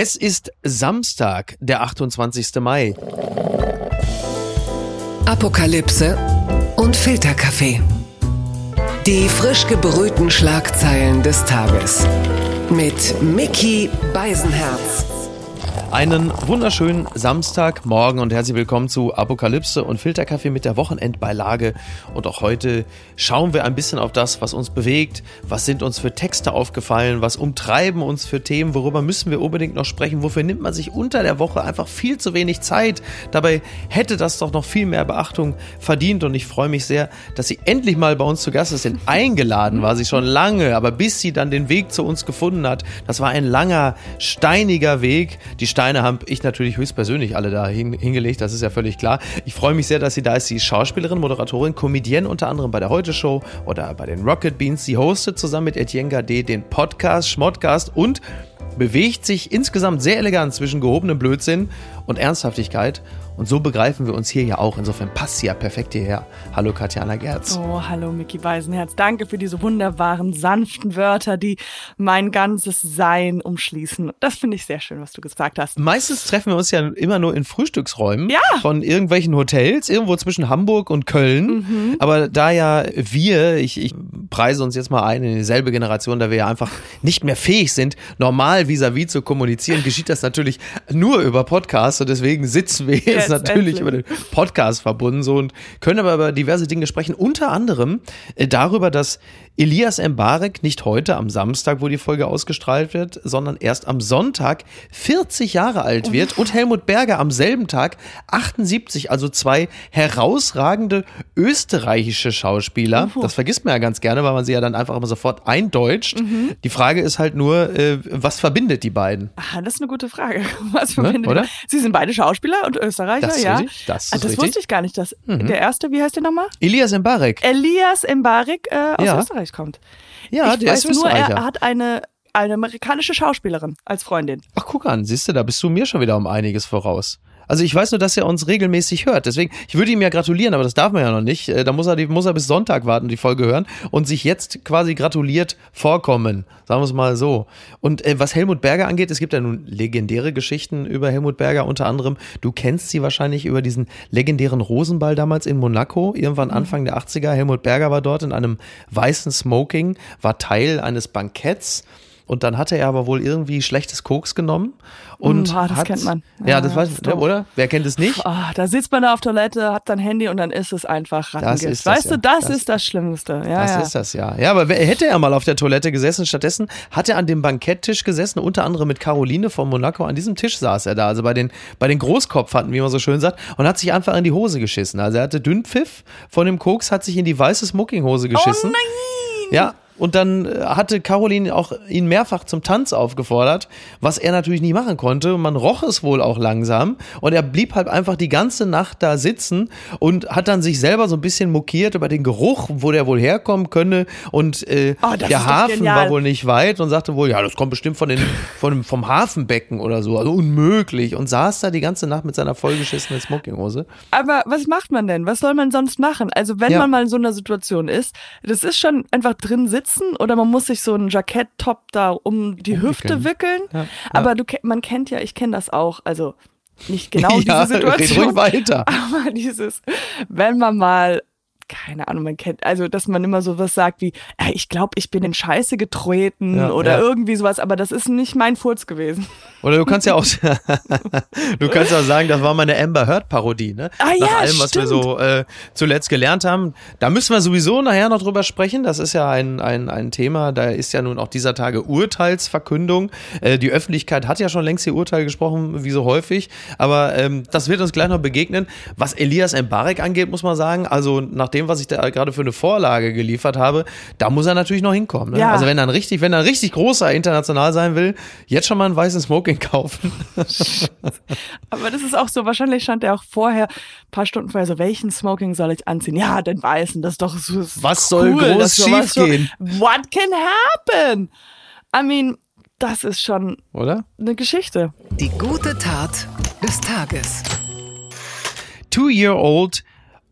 Es ist Samstag, der 28. Mai. Apokalypse und Filterkaffee. Die frisch gebrühten Schlagzeilen des Tages. Mit Mickey Beisenherz. Einen wunderschönen Samstagmorgen und herzlich willkommen zu Apokalypse und Filterkaffee mit der Wochenendbeilage. Und auch heute schauen wir ein bisschen auf das, was uns bewegt. Was sind uns für Texte aufgefallen? Was umtreiben uns für Themen? Worüber müssen wir unbedingt noch sprechen? Wofür nimmt man sich unter der Woche einfach viel zu wenig Zeit? Dabei hätte das doch noch viel mehr Beachtung verdient und ich freue mich sehr, dass sie endlich mal bei uns zu Gast ist. Denn eingeladen war sie schon lange, aber bis sie dann den Weg zu uns gefunden hat, das war ein langer, steiniger Weg. Die Steine habe ich natürlich höchstpersönlich alle da hin, hingelegt, das ist ja völlig klar. Ich freue mich sehr, dass sie da ist. Sie ist Schauspielerin, Moderatorin, Comedienne unter anderem bei der Heute Show oder bei den Rocket Beans. Sie hostet zusammen mit Etienne Gade den Podcast Schmottcast und bewegt sich insgesamt sehr elegant zwischen gehobenem Blödsinn und Ernsthaftigkeit. Und so begreifen wir uns hier ja auch. Insofern passt sie ja perfekt hierher. Hallo Katjana Gerz. Oh, hallo Mickey Weisenherz. Danke für diese wunderbaren, sanften Wörter, die mein ganzes Sein umschließen. Das finde ich sehr schön, was du gesagt hast. Meistens treffen wir uns ja immer nur in Frühstücksräumen Ja. von irgendwelchen Hotels, irgendwo zwischen Hamburg und Köln. Mhm. Aber da ja wir, ich, ich preise uns jetzt mal ein in dieselbe Generation, da wir ja einfach nicht mehr fähig sind, normal vis-à-vis zu kommunizieren, geschieht das natürlich nur über Podcasts und deswegen sitzen wir jetzt natürlich über den Podcast verbunden so und können aber über diverse Dinge sprechen. Unter anderem äh, darüber, dass Elias Mbarek nicht heute am Samstag, wo die Folge ausgestrahlt wird, sondern erst am Sonntag 40 Jahre alt wird und Helmut Berger am selben Tag 78, also zwei herausragende österreichische Schauspieler. Das vergisst man ja ganz gerne, weil man sie ja dann einfach immer sofort eindeutscht. Die Frage ist halt nur, äh, was verbindet die beiden? Ah, das ist eine gute Frage. Was verbindet Ne, oder? ihr? Sie sind beide Schauspieler und Österreicher, Das ist ja. richtig, das ist ah, das richtig. Mhm. wusste ich gar nicht. Dass Der erste, wie heißt der nochmal? Elias Mbarek. Elias Mbarek äh, aus Ja. Österreich kommt. Ja, ich der weiß ist nur, er hat eine, eine amerikanische Schauspielerin als Freundin. Ach, guck an, siehst du, da bist du mir schon wieder um einiges voraus. Also ich weiß nur, dass er uns regelmäßig hört. Deswegen, ich würde ihm ja gratulieren, aber das darf man ja noch nicht. Äh, Da muss er, die, muss er bis Sonntag warten, die Folge hören und sich jetzt quasi gratuliert vorkommen. Sagen wir es mal so. Und äh, was Helmut Berger angeht, es gibt ja nun legendäre Geschichten über Helmut Berger. Unter anderem, du kennst sie wahrscheinlich über diesen legendären Rosenball damals in Monaco, irgendwann Anfang der 80er. Helmut Berger war dort in einem weißen Smoking, war Teil eines Banketts. Und dann hatte er aber wohl irgendwie schlechtes Koks genommen. Und Mm, ah, das hat, kennt man. Ja, Ja, das weiß man, doof. oder? Wer kennt es nicht? Ah, da sitzt man da auf Toilette, hat sein Handy und dann ist es einfach Rattengift. ist das weißt ja. du, das, Das- ist das Schlimmste. Ja, Das ja. ist das ja. Ja, aber wer- hätte er mal auf der Toilette gesessen, stattdessen hat er an dem Banketttisch gesessen, unter anderem mit Caroline von Monaco. An diesem Tisch saß er da, also bei den, bei den Großkopfhatten, wie man so schön sagt, und hat sich einfach in die Hose geschissen. Also er hatte Dünnpfiff von dem Koks, hat sich in die weiße Smokinghose geschissen. Oh nein! Ja, und dann äh, hatte Caroline auch ihn mehrfach zum Tanz aufgefordert, was er natürlich nicht machen konnte. Man roch es wohl auch langsam. Und er blieb halt einfach die ganze Nacht da sitzen und hat dann sich selber so ein bisschen mokiert über den Geruch, wo der wohl herkommen könne. Und äh, Oh, der Hafen genial. war wohl nicht weit und sagte wohl, ja, das kommt bestimmt von den, von, vom Hafenbecken oder so. Also unmöglich. Und saß da die ganze Nacht mit seiner vollgeschissenen Smokinghose. Aber was macht man denn? Was soll man sonst machen? Also wenn Ja. man mal in so einer Situation ist, das ist schon einfach drin sitzen oder man muss sich so einen Jackett-Top da um die Hüfte wickeln. Ja, Aber du, ke- man kennt ja, ich kenne das auch, also nicht genau ja, diese red Situation. ruhig weiter. Aber dieses, wenn man mal, keine Ahnung, man kennt, also dass man immer sowas sagt wie, "Ey, ich glaube, ich bin in Scheiße getreten Ja, oder ja. irgendwie sowas, aber das ist nicht mein Furz gewesen. Oder du kannst ja auch, du kannst ja sagen, das war meine Amber Heard Parodie, ne? Ah, Nach ja, allem, was wir so äh, zuletzt gelernt haben. Da müssen wir sowieso nachher noch drüber sprechen. Das ist ja ein, ein, ein Thema. Da ist ja nun auch dieser Tage Urteilsverkündung. Äh, die Öffentlichkeit hat ja schon längst ihr Urteil gesprochen, wie so häufig. Aber ähm, das wird uns gleich noch begegnen. Was Elias Mbarek angeht, muss man sagen, also nach dem, was ich da gerade für eine Vorlage geliefert habe, da muss er natürlich noch hinkommen. Ne? Ja. Also wenn er ein richtig, wenn er ein richtig großer international sein will, jetzt schon mal einen weißen Smoking kaufen. Aber das ist auch so, wahrscheinlich stand er auch vorher, ein paar Stunden vorher, so, welchen Smoking soll ich anziehen? Ja, den weißen, das ist doch so ist Was soll cool, groß das ist sowas schiefgehen? So, what can happen? I mean, das ist schon Oder? eine Geschichte. Die gute Tat des Tages. Two-year-old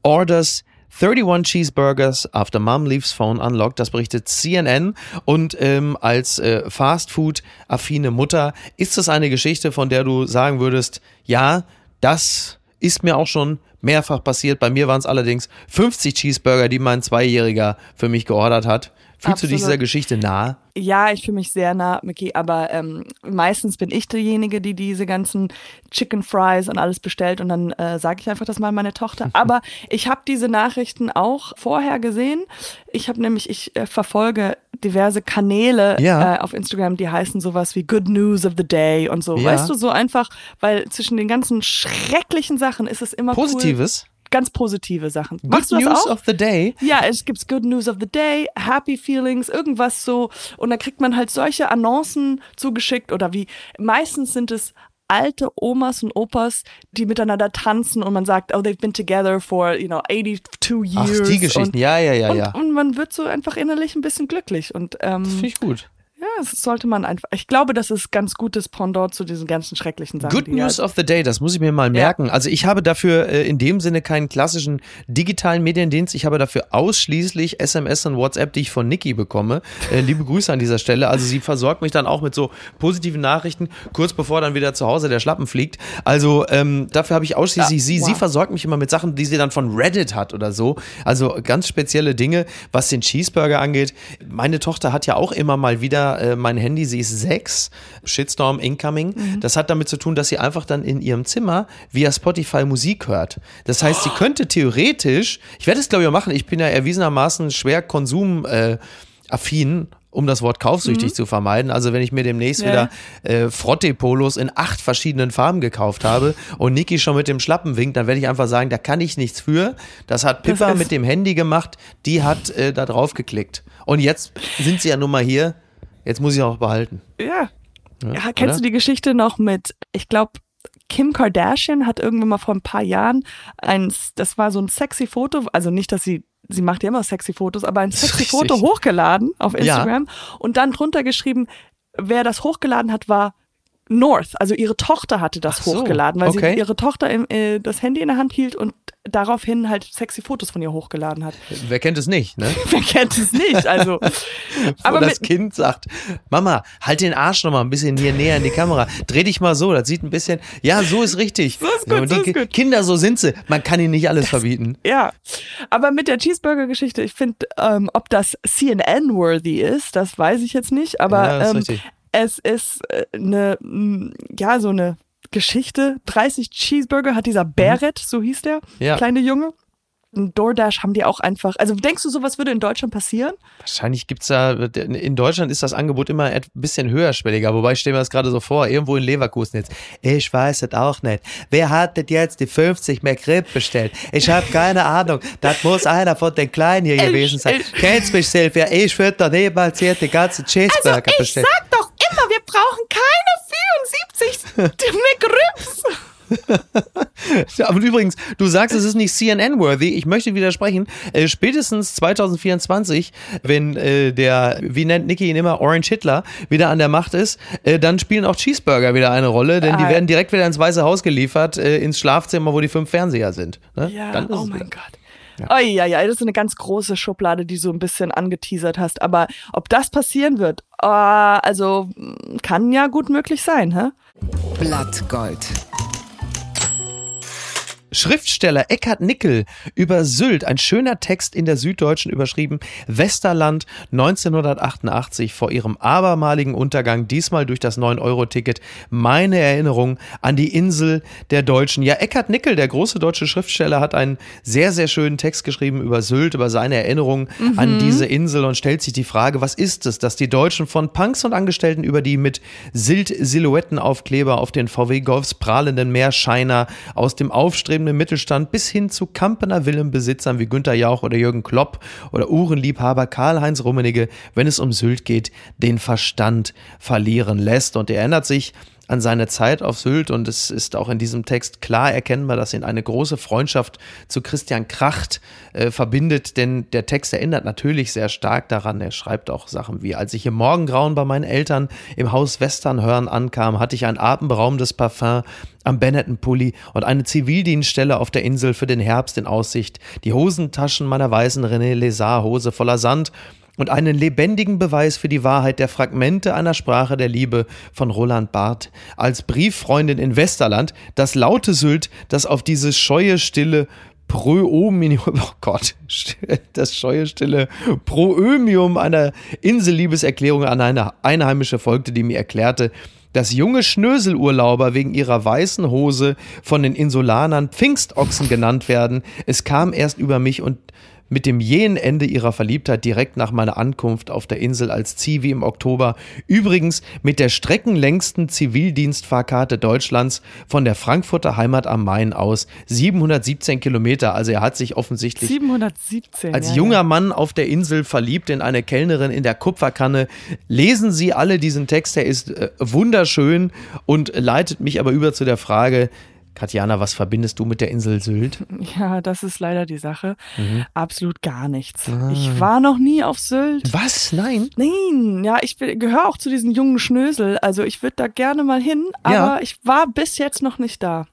orders 31 Cheeseburgers after Mom leaves phone unlocked. Das berichtet CNN. Und ähm, als äh, Fastfood-affine Mutter ist das eine Geschichte, von der du sagen würdest, ja, das ist mir auch schon mehrfach passiert. Bei mir waren es allerdings 50 Cheeseburger, die mein Zweijähriger für mich geordert hat. Fühlst du dich dieser Geschichte nahe? Ja, ich fühle mich sehr nah, Mickey, aber ähm, meistens bin ich diejenige, die diese ganzen Chicken Fries und alles bestellt und dann äh, sage ich einfach das mal meine Tochter. Aber ich habe diese Nachrichten auch vorher gesehen. Ich habe nämlich, ich äh, verfolge diverse Kanäle Ja. äh, auf Instagram, die heißen sowas wie Good News of the Day und so. Ja. Weißt du, so einfach, weil zwischen den ganzen schrecklichen Sachen ist es immer cool, Positives? Ganz positive Sachen. Good Machst du das News auch? of the Day. Ja, es gibt Good News of the Day, Happy Feelings, irgendwas so. Und dann kriegt man halt solche Annoncen zugeschickt oder wie, meistens sind es alte Omas und Opas, die miteinander tanzen und man sagt, oh, they've been together for, you know, 82 Ach, years. die Geschichten. Und, ja, ja, ja, und, ja. und man wird so einfach innerlich ein bisschen glücklich. Und ähm, Finde ich gut. Ja, das sollte man einfach. Ich glaube, das ist ganz gutes Pendant zu diesen ganzen schrecklichen Sachen. Good News halt- of the Day, das muss ich mir mal merken. Also ich habe dafür äh, in dem Sinne keinen klassischen digitalen Mediendienst. Ich habe dafür ausschließlich SMS und WhatsApp, die ich von Niki bekomme. Äh, liebe Grüße an dieser Stelle. Also sie versorgt mich dann auch mit so positiven Nachrichten, kurz bevor dann wieder zu Hause der Schlappen fliegt. Also ähm, dafür habe ich ausschließlich Ja, sie. Sie wow. versorgt mich immer mit Sachen, die sie dann von Reddit hat oder so. Also ganz spezielle Dinge, was den Cheeseburger angeht. Meine Tochter hat ja auch immer mal wieder äh, mein Handy, sie ist sechs, Shitstorm incoming. Mhm. Das hat damit zu tun, dass sie einfach dann in ihrem Zimmer via Spotify Musik hört. Das heißt, sie könnte theoretisch, ich werde es glaube ich auch machen, ich bin ja erwiesenermaßen schwer konsum äh, um das Wort kaufsüchtig zu vermeiden. Also wenn ich mir demnächst Mhm. Ja. wieder äh, Frotte-Polos in acht verschiedenen Farben gekauft habe und Niki schon mit dem Schlappen winkt, dann werde ich einfach sagen, da kann ich nichts für. Das hat Das Pippa ist- mit dem Handy gemacht, die hat äh, da drauf geklickt. Und jetzt sind sie ja nun mal hier, jetzt muss ich auch behalten. Ja. Ja, ja kennst oder? du die Geschichte noch mit, ich glaube, Kim Kardashian hat irgendwann mal vor ein paar Jahren ein, das war so ein sexy Foto, also nicht, dass sie, sie macht ja immer sexy Fotos, aber ein sexy richtig. Foto hochgeladen auf Ja. Instagram und dann drunter geschrieben, wer das hochgeladen hat, war North, also ihre Tochter hatte das so, hochgeladen, weil okay. sie ihre Tochter im, äh, das Handy in der Hand hielt und daraufhin halt sexy Fotos von ihr hochgeladen hat. Wer kennt es nicht, ne? Wer kennt es nicht? Also, Aber das Kind sagt, Mama, halt den Arsch noch mal ein bisschen hier näher in die Kamera. Dreh dich mal so, das sieht ein bisschen, ja, so ist richtig. So ist gut, und so ist gut. Kinder, so sind sie. Man kann ihnen nicht alles verbieten. Ja, aber mit der Cheeseburger-Geschichte, ich finde, ähm, ob das CNN-worthy ist, das weiß ich jetzt nicht, aber Ja, das ähm, es ist äh, eine, mm, ja, so eine Geschichte. 30 Cheeseburger hat dieser Barrett, so hieß der, Mhm. Ja. kleine Junge. Und DoorDash haben die auch einfach, also denkst du, sowas würde in Deutschland passieren? Wahrscheinlich gibt's da, in Deutschland ist das Angebot immer ein bisschen höherschwelliger, wobei ich stelle mir das gerade so vor, irgendwo in Leverkusen jetzt. Ich weiß es auch nicht. Wer hat denn jetzt die 50 McRib bestellt? Ich habe keine Ahnung. Das muss einer von den Kleinen hier Ich- gewesen sein. ich- Kennst mich, Silvia? Ich würde doch niemals hier die ganzen Cheeseburger bestellen. Also sag doch immer, wir brauchen keine 74 McRibs. Ja, aber übrigens, du sagst, es ist nicht CNN-worthy. Ich möchte widersprechen. Äh, spätestens 2024, wenn äh, der, wie nennt Nicky ihn immer, Orange Hitler wieder an der Macht ist, äh, dann spielen auch Cheeseburger wieder eine Rolle, denn die Ah. werden direkt wieder ins Weiße Haus geliefert, äh, ins Schlafzimmer, wo die fünf Fernseher sind. Ne? Ja, oh mein wieder. Gott. Oh ja, ja, das ist eine ganz große Schublade, die du so ein bisschen angeteasert hast. Aber ob das passieren wird, ah, also kann ja gut möglich sein, hä? Blattgold. Schriftsteller Eckhard Nickel über Sylt, ein schöner Text in der Süddeutschen überschrieben, Westerland 1988 vor ihrem abermaligen Untergang, diesmal durch das 9-Euro-Ticket, meine Erinnerung an die Insel der Deutschen. Ja, Eckhard Nickel, der große deutsche Schriftsteller, hat einen sehr, sehr schönen Text geschrieben über Sylt, über seine Erinnerungen an diese Insel und stellt sich die Frage, was ist es, dass die Deutschen von Punks und Angestellten über die mit Sylt-Silhouettenaufkleber auf den VW-Golfs prahlenden Meerscheiner aus dem aufstrebenden Mittelstand bis hin zu Kampener Villenbesitzern wie Günter Jauch oder Jürgen Klopp oder Uhrenliebhaber Karl-Heinz Rummenigge, wenn es um Sylt geht, den Verstand verlieren lässt. Und er erinnert sich an seine Zeit auf Sylt und es ist auch in diesem Text klar erkennbar, dass ihn eine große Freundschaft zu Christian Kracht äh, verbindet, denn der Text erinnert natürlich sehr stark daran. Er schreibt auch Sachen wie, als ich im Morgengrauen bei meinen Eltern im Haus Westernhörn ankam, hatte ich ein atemberaubendes Parfum am Benetton-Pulli und eine Zivildienststelle auf der Insel für den Herbst in Aussicht, die Hosentaschen meiner weißen René Lézard-Hose voller Sand und einen lebendigen Beweis für die Wahrheit der Fragmente einer Sprache der Liebe von Roland Barth als Brieffreundin in Westerland, das laute Sylt, das auf diese scheue Stille Proömium, oh Gott, das scheue Stille Proömium einer Inselliebeserklärung an eine Einheimische folgte, die mir erklärte, dass junge Schnöselurlauber wegen ihrer weißen Hose von den Insulanern Pfingstochsen genannt werden. Es kam erst über mich und mit dem jähen Ende ihrer Verliebtheit direkt nach meiner Ankunft auf der Insel als Zivi im Oktober, übrigens mit der streckenlängsten Zivildienstfahrkarte Deutschlands von der Frankfurter Heimat am Main aus, 717 Kilometer. Also er hat sich offensichtlich 717, als ja, junger ja. Mann auf der Insel verliebt in eine Kellnerin in der Kupferkanne. Lesen Sie alle diesen Text, der ist äh, wunderschön und leitet mich aber über zu der Frage, Katjana, was verbindest du mit der Insel Sylt? Ja, das ist leider die Sache. Mhm. Absolut gar nichts. Ah. Ich war noch nie auf Sylt. Was? Nein? Nein, ja, ich gehöre auch zu diesen jungen Schnösel. Also ich würde da gerne mal hin, aber Ja. ich war bis jetzt noch nicht da.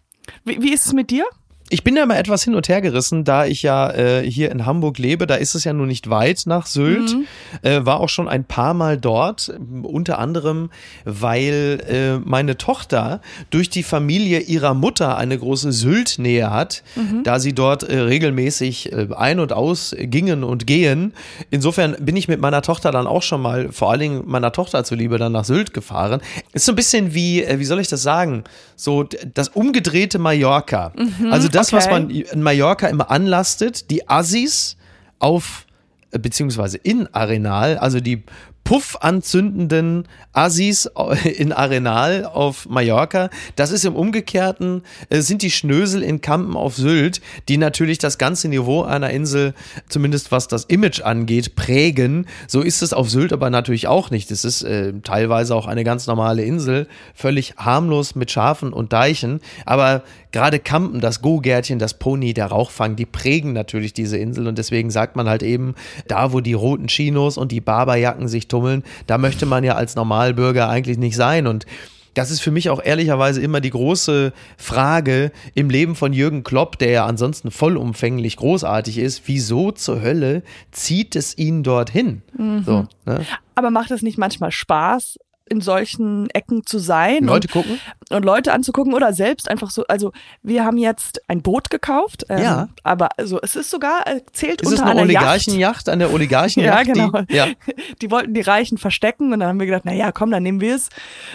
Wie, wie ist es mit dir? Ich bin da mal etwas hin und her gerissen, da ich ja äh, hier in Hamburg lebe. Da ist es ja nun nicht weit nach Sylt. Äh, war auch schon ein paar Mal dort, unter anderem, weil äh, meine Tochter durch die Familie ihrer Mutter eine große Sylt-Nähe hat, da sie dort äh, regelmäßig äh, ein- und aus gingen und gehen. Insofern bin ich mit meiner Tochter dann auch schon mal, vor allen Dingen meiner Tochter zuliebe, dann nach Sylt gefahren. Ist so ein bisschen wie, äh, wie soll ich das sagen? So das umgedrehte Mallorca. also das, was okay. man in Mallorca immer anlastet, die Assis auf, äh, beziehungsweise in Arenal, also die Puff anzündenden Assis in Arenal auf Mallorca. Das ist im Umgekehrten, äh, sind die Schnösel in Kampen auf Sylt, die natürlich das ganze Niveau einer Insel, zumindest was das Image angeht, prägen. So ist es auf Sylt aber natürlich auch nicht. Es ist äh, teilweise auch eine ganz normale Insel, völlig harmlos mit Schafen und Deichen. Aber gerade Kampen, das Go-Gärtchen, das Pony, der Rauchfang, die prägen natürlich diese Insel und deswegen sagt man halt eben, da wo die roten Chinos und die Barberjacken sich tummeln, da möchte man ja als Normalbürger eigentlich nicht sein und das ist für mich auch ehrlicherweise immer die große Frage im Leben von Jürgen Klopp, der ja ansonsten vollumfänglich großartig ist. Wieso zur Hölle zieht es ihn dorthin? So, ne? Aber macht es nicht manchmal Spaß, in solchen Ecken zu sein Leute und, gucken. und Leute anzugucken oder selbst einfach so. Also wir haben jetzt ein Boot gekauft, ähm, Ja. aber also es ist sogar äh, zählt Ist es unter eine einer Yacht. Oligarchenjacht an der Oligarchenjacht? Ja, genau. Die, ja. Die wollten die Reichen verstecken und dann haben wir gedacht, na ja, komm, dann nehmen wir es.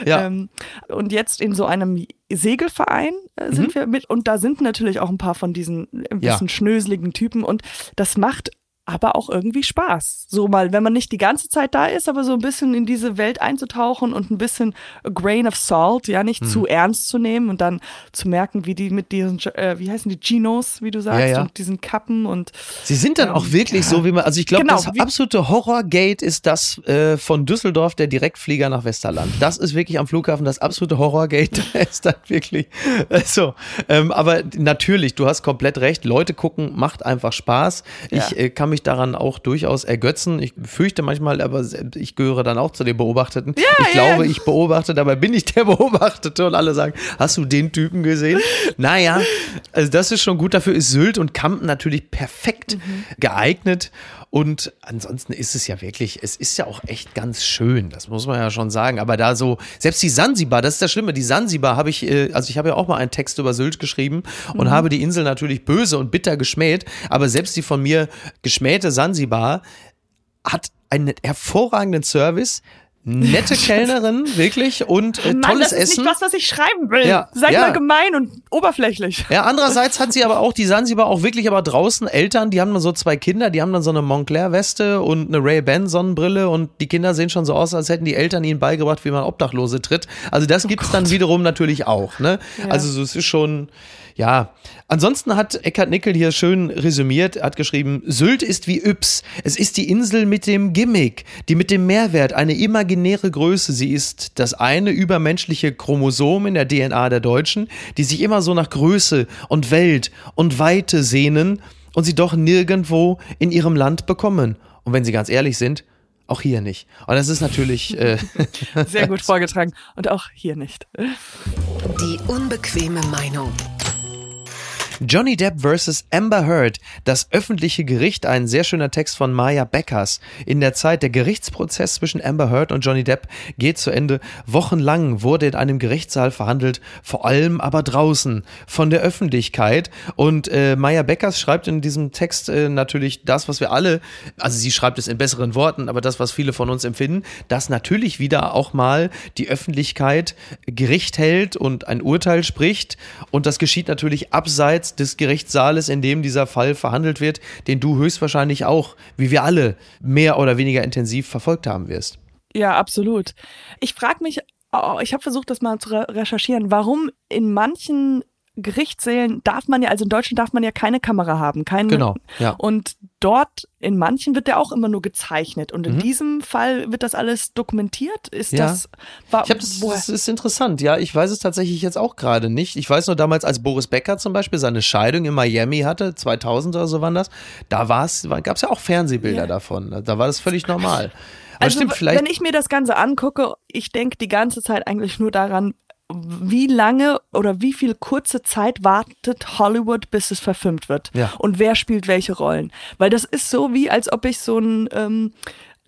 Ja. Ähm, und jetzt in so einem Segelverein äh, sind wir mit und da sind natürlich auch ein paar von diesen ein Mhm. Ja. bisschen schnöseligen Typen und das macht aber auch irgendwie Spaß. So mal, wenn man nicht die ganze Zeit da ist, aber so ein bisschen in diese Welt einzutauchen und ein bisschen a grain of salt, ja, nicht zu ernst zu nehmen und dann zu merken, wie die mit diesen, äh, wie heißen die, Ginos, wie du sagst, Ja, ja. und diesen Kappen und Sie sind dann auch wirklich so, wie man, also ich glaube, Genau, das absolute Horrorgate ist das äh, von Düsseldorf, der Direktflieger nach Westerland. Das ist wirklich am Flughafen das absolute Horrorgate. Da ist dann wirklich äh, so. Ähm, aber natürlich, du hast komplett recht. Leute gucken macht einfach Spaß. Ich Ja. äh, kann mich daran auch durchaus ergötzen. Ich fürchte manchmal, aber ich gehöre dann auch zu den Beobachteten. ich ja, glaube, ja. ich beobachte, dabei bin ich der Beobachtete und alle sagen, hast du den Typen gesehen? Naja, also das ist schon gut. Dafür ist Sylt und Kampen natürlich perfekt Mhm. geeignet. Und ansonsten ist es ja wirklich, es ist ja auch echt ganz schön, das muss man ja schon sagen. Aber da so, selbst die Sansibar, das ist das Schlimme, die Sansibar habe ich, äh, also ich habe ja auch mal einen Text über Sylt geschrieben und Mhm. habe die Insel natürlich böse und bitter geschmäht. Aber selbst die von mir geschmähte Sansibar hat einen hervorragenden Service. Nette Kellnerin, wirklich, und äh, Mann, tolles das ist Essen. nicht was, was ich schreiben will. Ja, Sei ja. mal gemein und oberflächlich. Ja, andererseits hat sie aber auch, die Sansibar auch wirklich aber draußen Eltern, die haben dann so zwei Kinder, die haben dann so eine Montclair-Weste und eine Ray-Ban-Sonnenbrille und die Kinder sehen schon so aus, als hätten die Eltern ihnen beigebracht, wie man Obdachlose tritt. Also das gibt's dann wiederum natürlich auch, ne? Also so, es ist schon, Ja, ansonsten hat Eckhard Nickel hier schön resümiert, hat geschrieben, Sylt ist wie Yps. Es ist die Insel mit dem Gimmick, die mit dem Mehrwert, eine imaginäre Größe. Sie ist das eine übermenschliche Chromosom in der DNA der Deutschen, die sich immer so nach Größe und Welt und Weite sehnen und sie doch nirgendwo in ihrem Land bekommen. Und wenn sie ganz ehrlich sind, auch hier nicht. Und das ist natürlich äh, sehr gut vorgetragen. Und auch hier nicht. Die unbequeme Meinung. Johnny Depp vs. Amber Heard, das öffentliche Gericht, ein sehr schöner Text von Maya Beckers. In der Zeit, der Gerichtsprozess zwischen Amber Heard und Johnny Depp geht zu Ende. Wochenlang wurde in einem Gerichtssaal verhandelt, vor allem aber draußen von der Öffentlichkeit. Und äh, Maya Beckers schreibt in diesem Text äh, natürlich das, was wir alle, also sie schreibt es in besseren Worten, aber das, was viele von uns empfinden, dass natürlich wieder auch mal die Öffentlichkeit Gericht hält und ein Urteil spricht. Und das geschieht natürlich abseits abseits des Gerichtssaales, in dem dieser Fall verhandelt wird, den du höchstwahrscheinlich auch, wie wir alle, mehr oder weniger intensiv verfolgt haben wirst. Ja, absolut. Ich frage mich, oh, ich habe versucht, das mal zu recherchieren, warum in manchen Gerichtssälen darf man ja, also in Deutschland darf man ja keine Kamera haben. Keine, genau. Ja. Und dort in manchen wird der auch immer nur gezeichnet. Und in mhm. diesem Fall wird das alles dokumentiert. Ist ja. das. War, ich hab das, das ist interessant. Ja, ich weiß es tatsächlich jetzt auch gerade nicht. Ich weiß nur damals, als Boris Becker zum Beispiel seine Scheidung in Miami hatte, 2000 oder so waren das, da gab es ja auch Fernsehbilder ja. davon. Da war das völlig normal. Aber also, stimmt, vielleicht wenn ich mir das Ganze angucke, ich denke die ganze Zeit eigentlich nur daran, wie lange oder wie viel kurze Zeit wartet Hollywood, bis es verfilmt wird? Ja. Und wer spielt welche Rollen? Weil das ist so wie, als ob ich so ein ähm,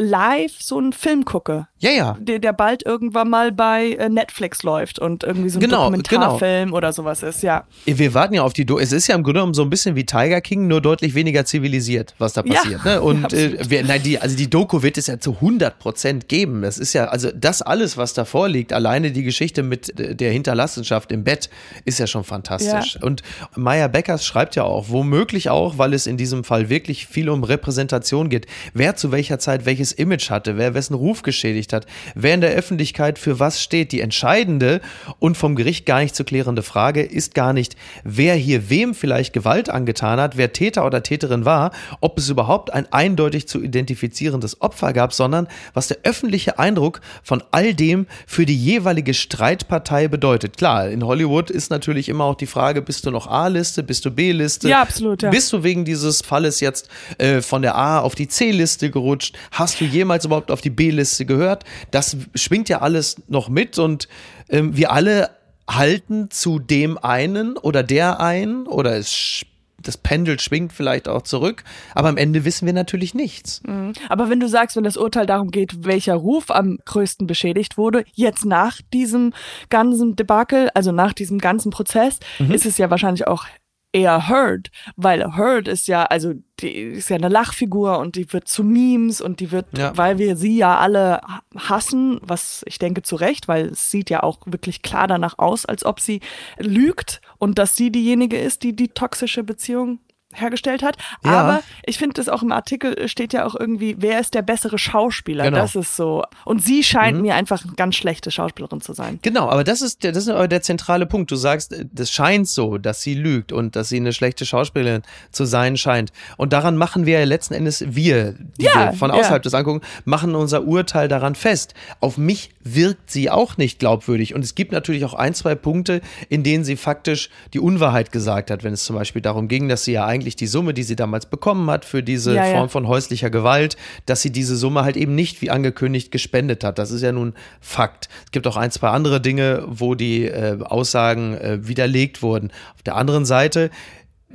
live so einen Film gucke. Ja, ja. Der, der bald irgendwann mal bei äh, Netflix läuft und irgendwie so ein genau, Dokumentarfilm genau. oder sowas ist, ja. Wir warten ja auf die, Do es ist ja im Grunde genommen so ein bisschen wie Tiger King, nur deutlich weniger zivilisiert, was da passiert. Ja, ne? Und äh, wir, nein, die, also die Doku wird es ja zu 100 Prozent geben. Das ist ja, also das alles, was da vorliegt, alleine die Geschichte mit der Hinterlassenschaft im Bett, ist ja schon fantastisch. Ja. Und Maya Beckers schreibt ja auch, womöglich auch, weil es in diesem Fall wirklich viel um Repräsentation geht, wer zu welcher Zeit welches welches Image hatte, wer wessen Ruf geschädigt hat, wer in der Öffentlichkeit für was steht. Die entscheidende und vom Gericht gar nicht zu klärende Frage ist gar nicht, wer hier wem vielleicht Gewalt angetan hat, wer Täter oder Täterin war, ob es überhaupt ein eindeutig zu identifizierendes Opfer gab, sondern was der öffentliche Eindruck von all dem für die jeweilige Streitpartei bedeutet. Klar, in Hollywood ist natürlich immer auch die Frage, bist du noch A-Liste, bist du B-Liste? Ja, absolut. Ja. Bist du wegen dieses Falles jetzt äh, von der A auf die C-Liste gerutscht? Hast du jemals überhaupt auf die B-Liste gehört? Das schwingt ja alles noch mit und ähm, wir alle halten zu dem einen oder der einen oder es das Pendel schwingt vielleicht auch zurück, aber am Ende wissen wir natürlich nichts. Mhm. Aber wenn du sagst, wenn das Urteil darum geht, welcher Ruf am größten beschädigt wurde, jetzt nach diesem ganzen Debakel, also nach diesem ganzen Prozess, mhm. ist es ja wahrscheinlich auch eher Heard, weil Heard ist ja, also die ist ja eine Lachfigur und die wird zu Memes und die wird, ja. weil wir sie ja alle hassen, was ich denke zu Recht, weil es sieht ja auch wirklich klar danach aus, als ob sie lügt und dass sie diejenige ist, die die toxische Beziehung hergestellt hat. Ja. Aber ich finde das auch im Artikel steht ja auch irgendwie, wer ist der bessere Schauspieler? Genau. Das ist so. Und sie scheint mhm. mir einfach eine ganz schlechte Schauspielerin zu sein. Genau, aber das ist der, das ist aber der zentrale Punkt. Du sagst, das scheint so, dass sie lügt und dass sie eine schlechte Schauspielerin zu sein scheint. Und daran machen wir ja letzten Endes wir, die ja, wir von außerhalb ja. des angucken, machen unser Urteil daran fest. Auf mich wirkt sie auch nicht glaubwürdig. Und es gibt natürlich auch ein, zwei Punkte, in denen sie faktisch die Unwahrheit gesagt hat, wenn es zum Beispiel darum ging, dass sie ja eigentlich eigentlich die Summe, die sie damals bekommen hat für diese ja, Form ja. von häuslicher Gewalt, dass sie diese Summe halt eben nicht wie angekündigt gespendet hat. Das ist ja nun Fakt. Es gibt auch ein, zwei andere Dinge, wo die äh, Aussagen äh, widerlegt wurden. Auf der anderen Seite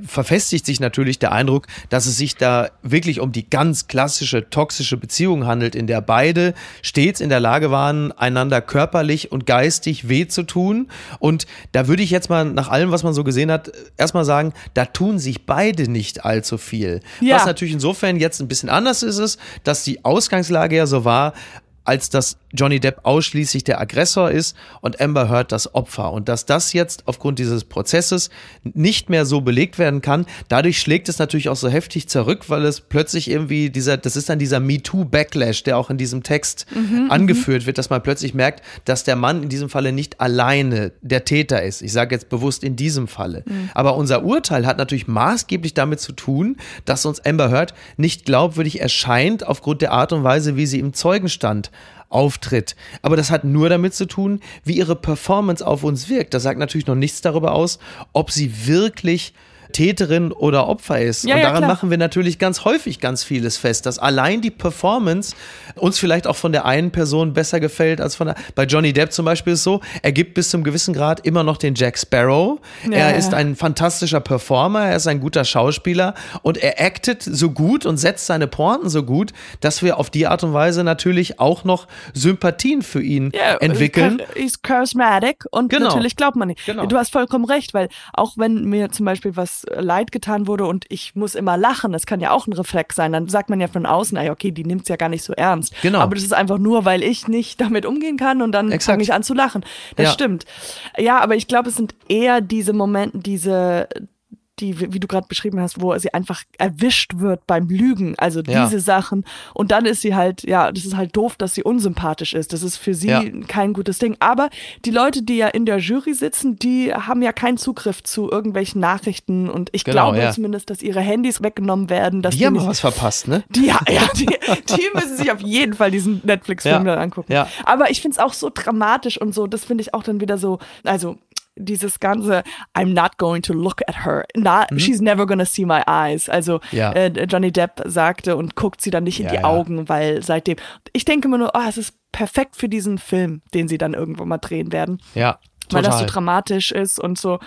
verfestigt sich natürlich der Eindruck, dass es sich da wirklich um die ganz klassische toxische Beziehung handelt, in der beide stets in der Lage waren, einander körperlich und geistig weh zu tun. Und da würde ich jetzt mal nach allem, was man so gesehen hat, erstmal sagen, da tun sich beide nicht allzu viel. Ja. Was natürlich insofern jetzt ein bisschen anders ist, ist, dass die Ausgangslage ja so war, als dass Johnny Depp ausschließlich der Aggressor ist und Amber Heard das Opfer. Und dass das jetzt aufgrund dieses Prozesses nicht mehr so belegt werden kann, dadurch schlägt es natürlich auch so heftig zurück, weil es plötzlich irgendwie dieser, das ist dann dieser MeToo-Backlash, der auch in diesem Text mhm, angeführt wird, dass man plötzlich merkt, dass der Mann in diesem Falle nicht alleine der Täter ist. Ich sage jetzt bewusst in diesem Falle. Mhm. Aber unser Urteil hat natürlich maßgeblich damit zu tun, dass uns Amber Heard nicht glaubwürdig erscheint aufgrund der Art und Weise, wie sie im Zeugenstand auftritt. Aber das hat nur damit zu tun, wie ihre Performance auf uns wirkt. Das sagt natürlich noch nichts darüber aus, ob sie wirklich Täterin oder Opfer ist. Ja, und daran ja, machen wir natürlich ganz häufig ganz vieles fest, dass allein die Performance uns vielleicht auch von der einen Person besser gefällt als von der. Bei Johnny Depp zum Beispiel ist es so, er gibt bis zum gewissen Grad immer noch den Jack Sparrow. Ja, er ist ein fantastischer Performer, er ist ein guter Schauspieler und er actet so gut und setzt seine Pointen so gut, dass wir auf die Art und Weise natürlich auch noch Sympathien für ihn entwickeln. Er ist charismatic und genau. natürlich glaubt man nicht. Genau. Du hast vollkommen recht, weil auch wenn mir zum Beispiel was leid getan wurde und ich muss immer lachen, das kann ja auch ein Reflex sein. Dann sagt man ja von außen, ey, okay, die nimmt es ja gar nicht so ernst. Genau. Aber das ist einfach nur, weil ich nicht damit umgehen kann und dann fange ich an zu lachen. Das ja. stimmt. Ja, aber ich glaube, es sind eher diese Momente, diese die, wie du gerade beschrieben hast, wo sie einfach erwischt wird beim Lügen, also diese ja. Sachen. Und dann ist sie halt, ja, das ist halt doof, dass sie unsympathisch ist. Das ist für sie ja. kein gutes Ding. Aber die Leute, die ja in der Jury sitzen, die haben ja keinen Zugriff zu irgendwelchen Nachrichten. Und ich genau, glaube ja. zumindest, dass ihre Handys weggenommen werden. Dass die, die haben nicht, was verpasst, ne? Die, ja, die, die müssen sich auf jeden Fall diesen Netflix-Film dann angucken. Ja. Aber ich finde es auch so dramatisch und so, das finde ich auch dann wieder so, also dieses ganze I'm not going to look at her. Not, mhm. She's never gonna see my eyes. Also ja. äh, Johnny Depp sagte und guckt sie dann nicht in ja, die. Augen, weil seitdem. Ich denke immer nur, oh, es ist perfekt für diesen Film, den sie dann irgendwo mal drehen werden. Ja. Total. Weil das so dramatisch ist und so.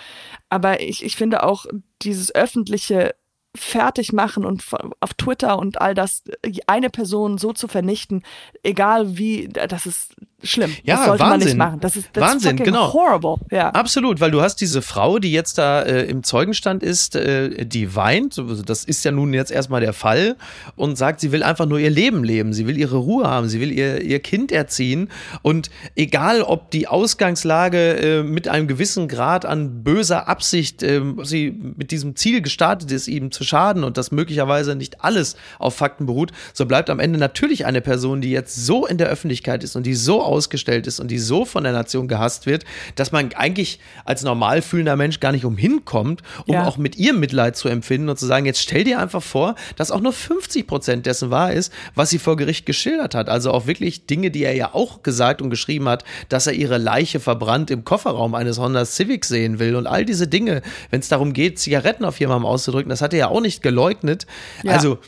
Aber ich, ich finde auch dieses öffentliche fertig machen und auf Twitter und all das eine Person so zu vernichten, egal wie, das ist schlimm. Ja, das sollte Wahnsinn. man nicht machen. Das ist Wahnsinn, genau. horrible. Ja. Absolut, weil du hast diese Frau, die jetzt da äh, im Zeugenstand ist, äh, die weint. Also das ist ja nun jetzt erstmal der Fall und sagt, sie will einfach nur ihr Leben leben. Sie will ihre Ruhe haben. Sie will ihr, ihr Kind erziehen. Und egal, ob die Ausgangslage äh, mit einem gewissen Grad an böser Absicht äh, sie mit diesem Ziel gestartet ist, ihm zu schaden und das möglicherweise nicht alles auf Fakten beruht, so bleibt am Ende natürlich eine Person, die jetzt so in der Öffentlichkeit ist und die so ausgestellt ist und die so von der Nation gehasst wird, dass man eigentlich als normal fühlender Mensch gar nicht umhin kommt, um ja. auch mit ihr Mitleid zu empfinden und zu sagen, jetzt stell dir einfach vor, dass auch nur 50 Prozent dessen wahr ist, was sie vor Gericht geschildert hat. Also auch wirklich Dinge, die er ja auch gesagt und geschrieben hat, dass er ihre Leiche verbrannt im Kofferraum eines Honda Civic sehen will und all diese Dinge, wenn es darum geht, Zigaretten auf jemandem auszudrücken, das hat er ja auch nicht geleugnet. Ja. Also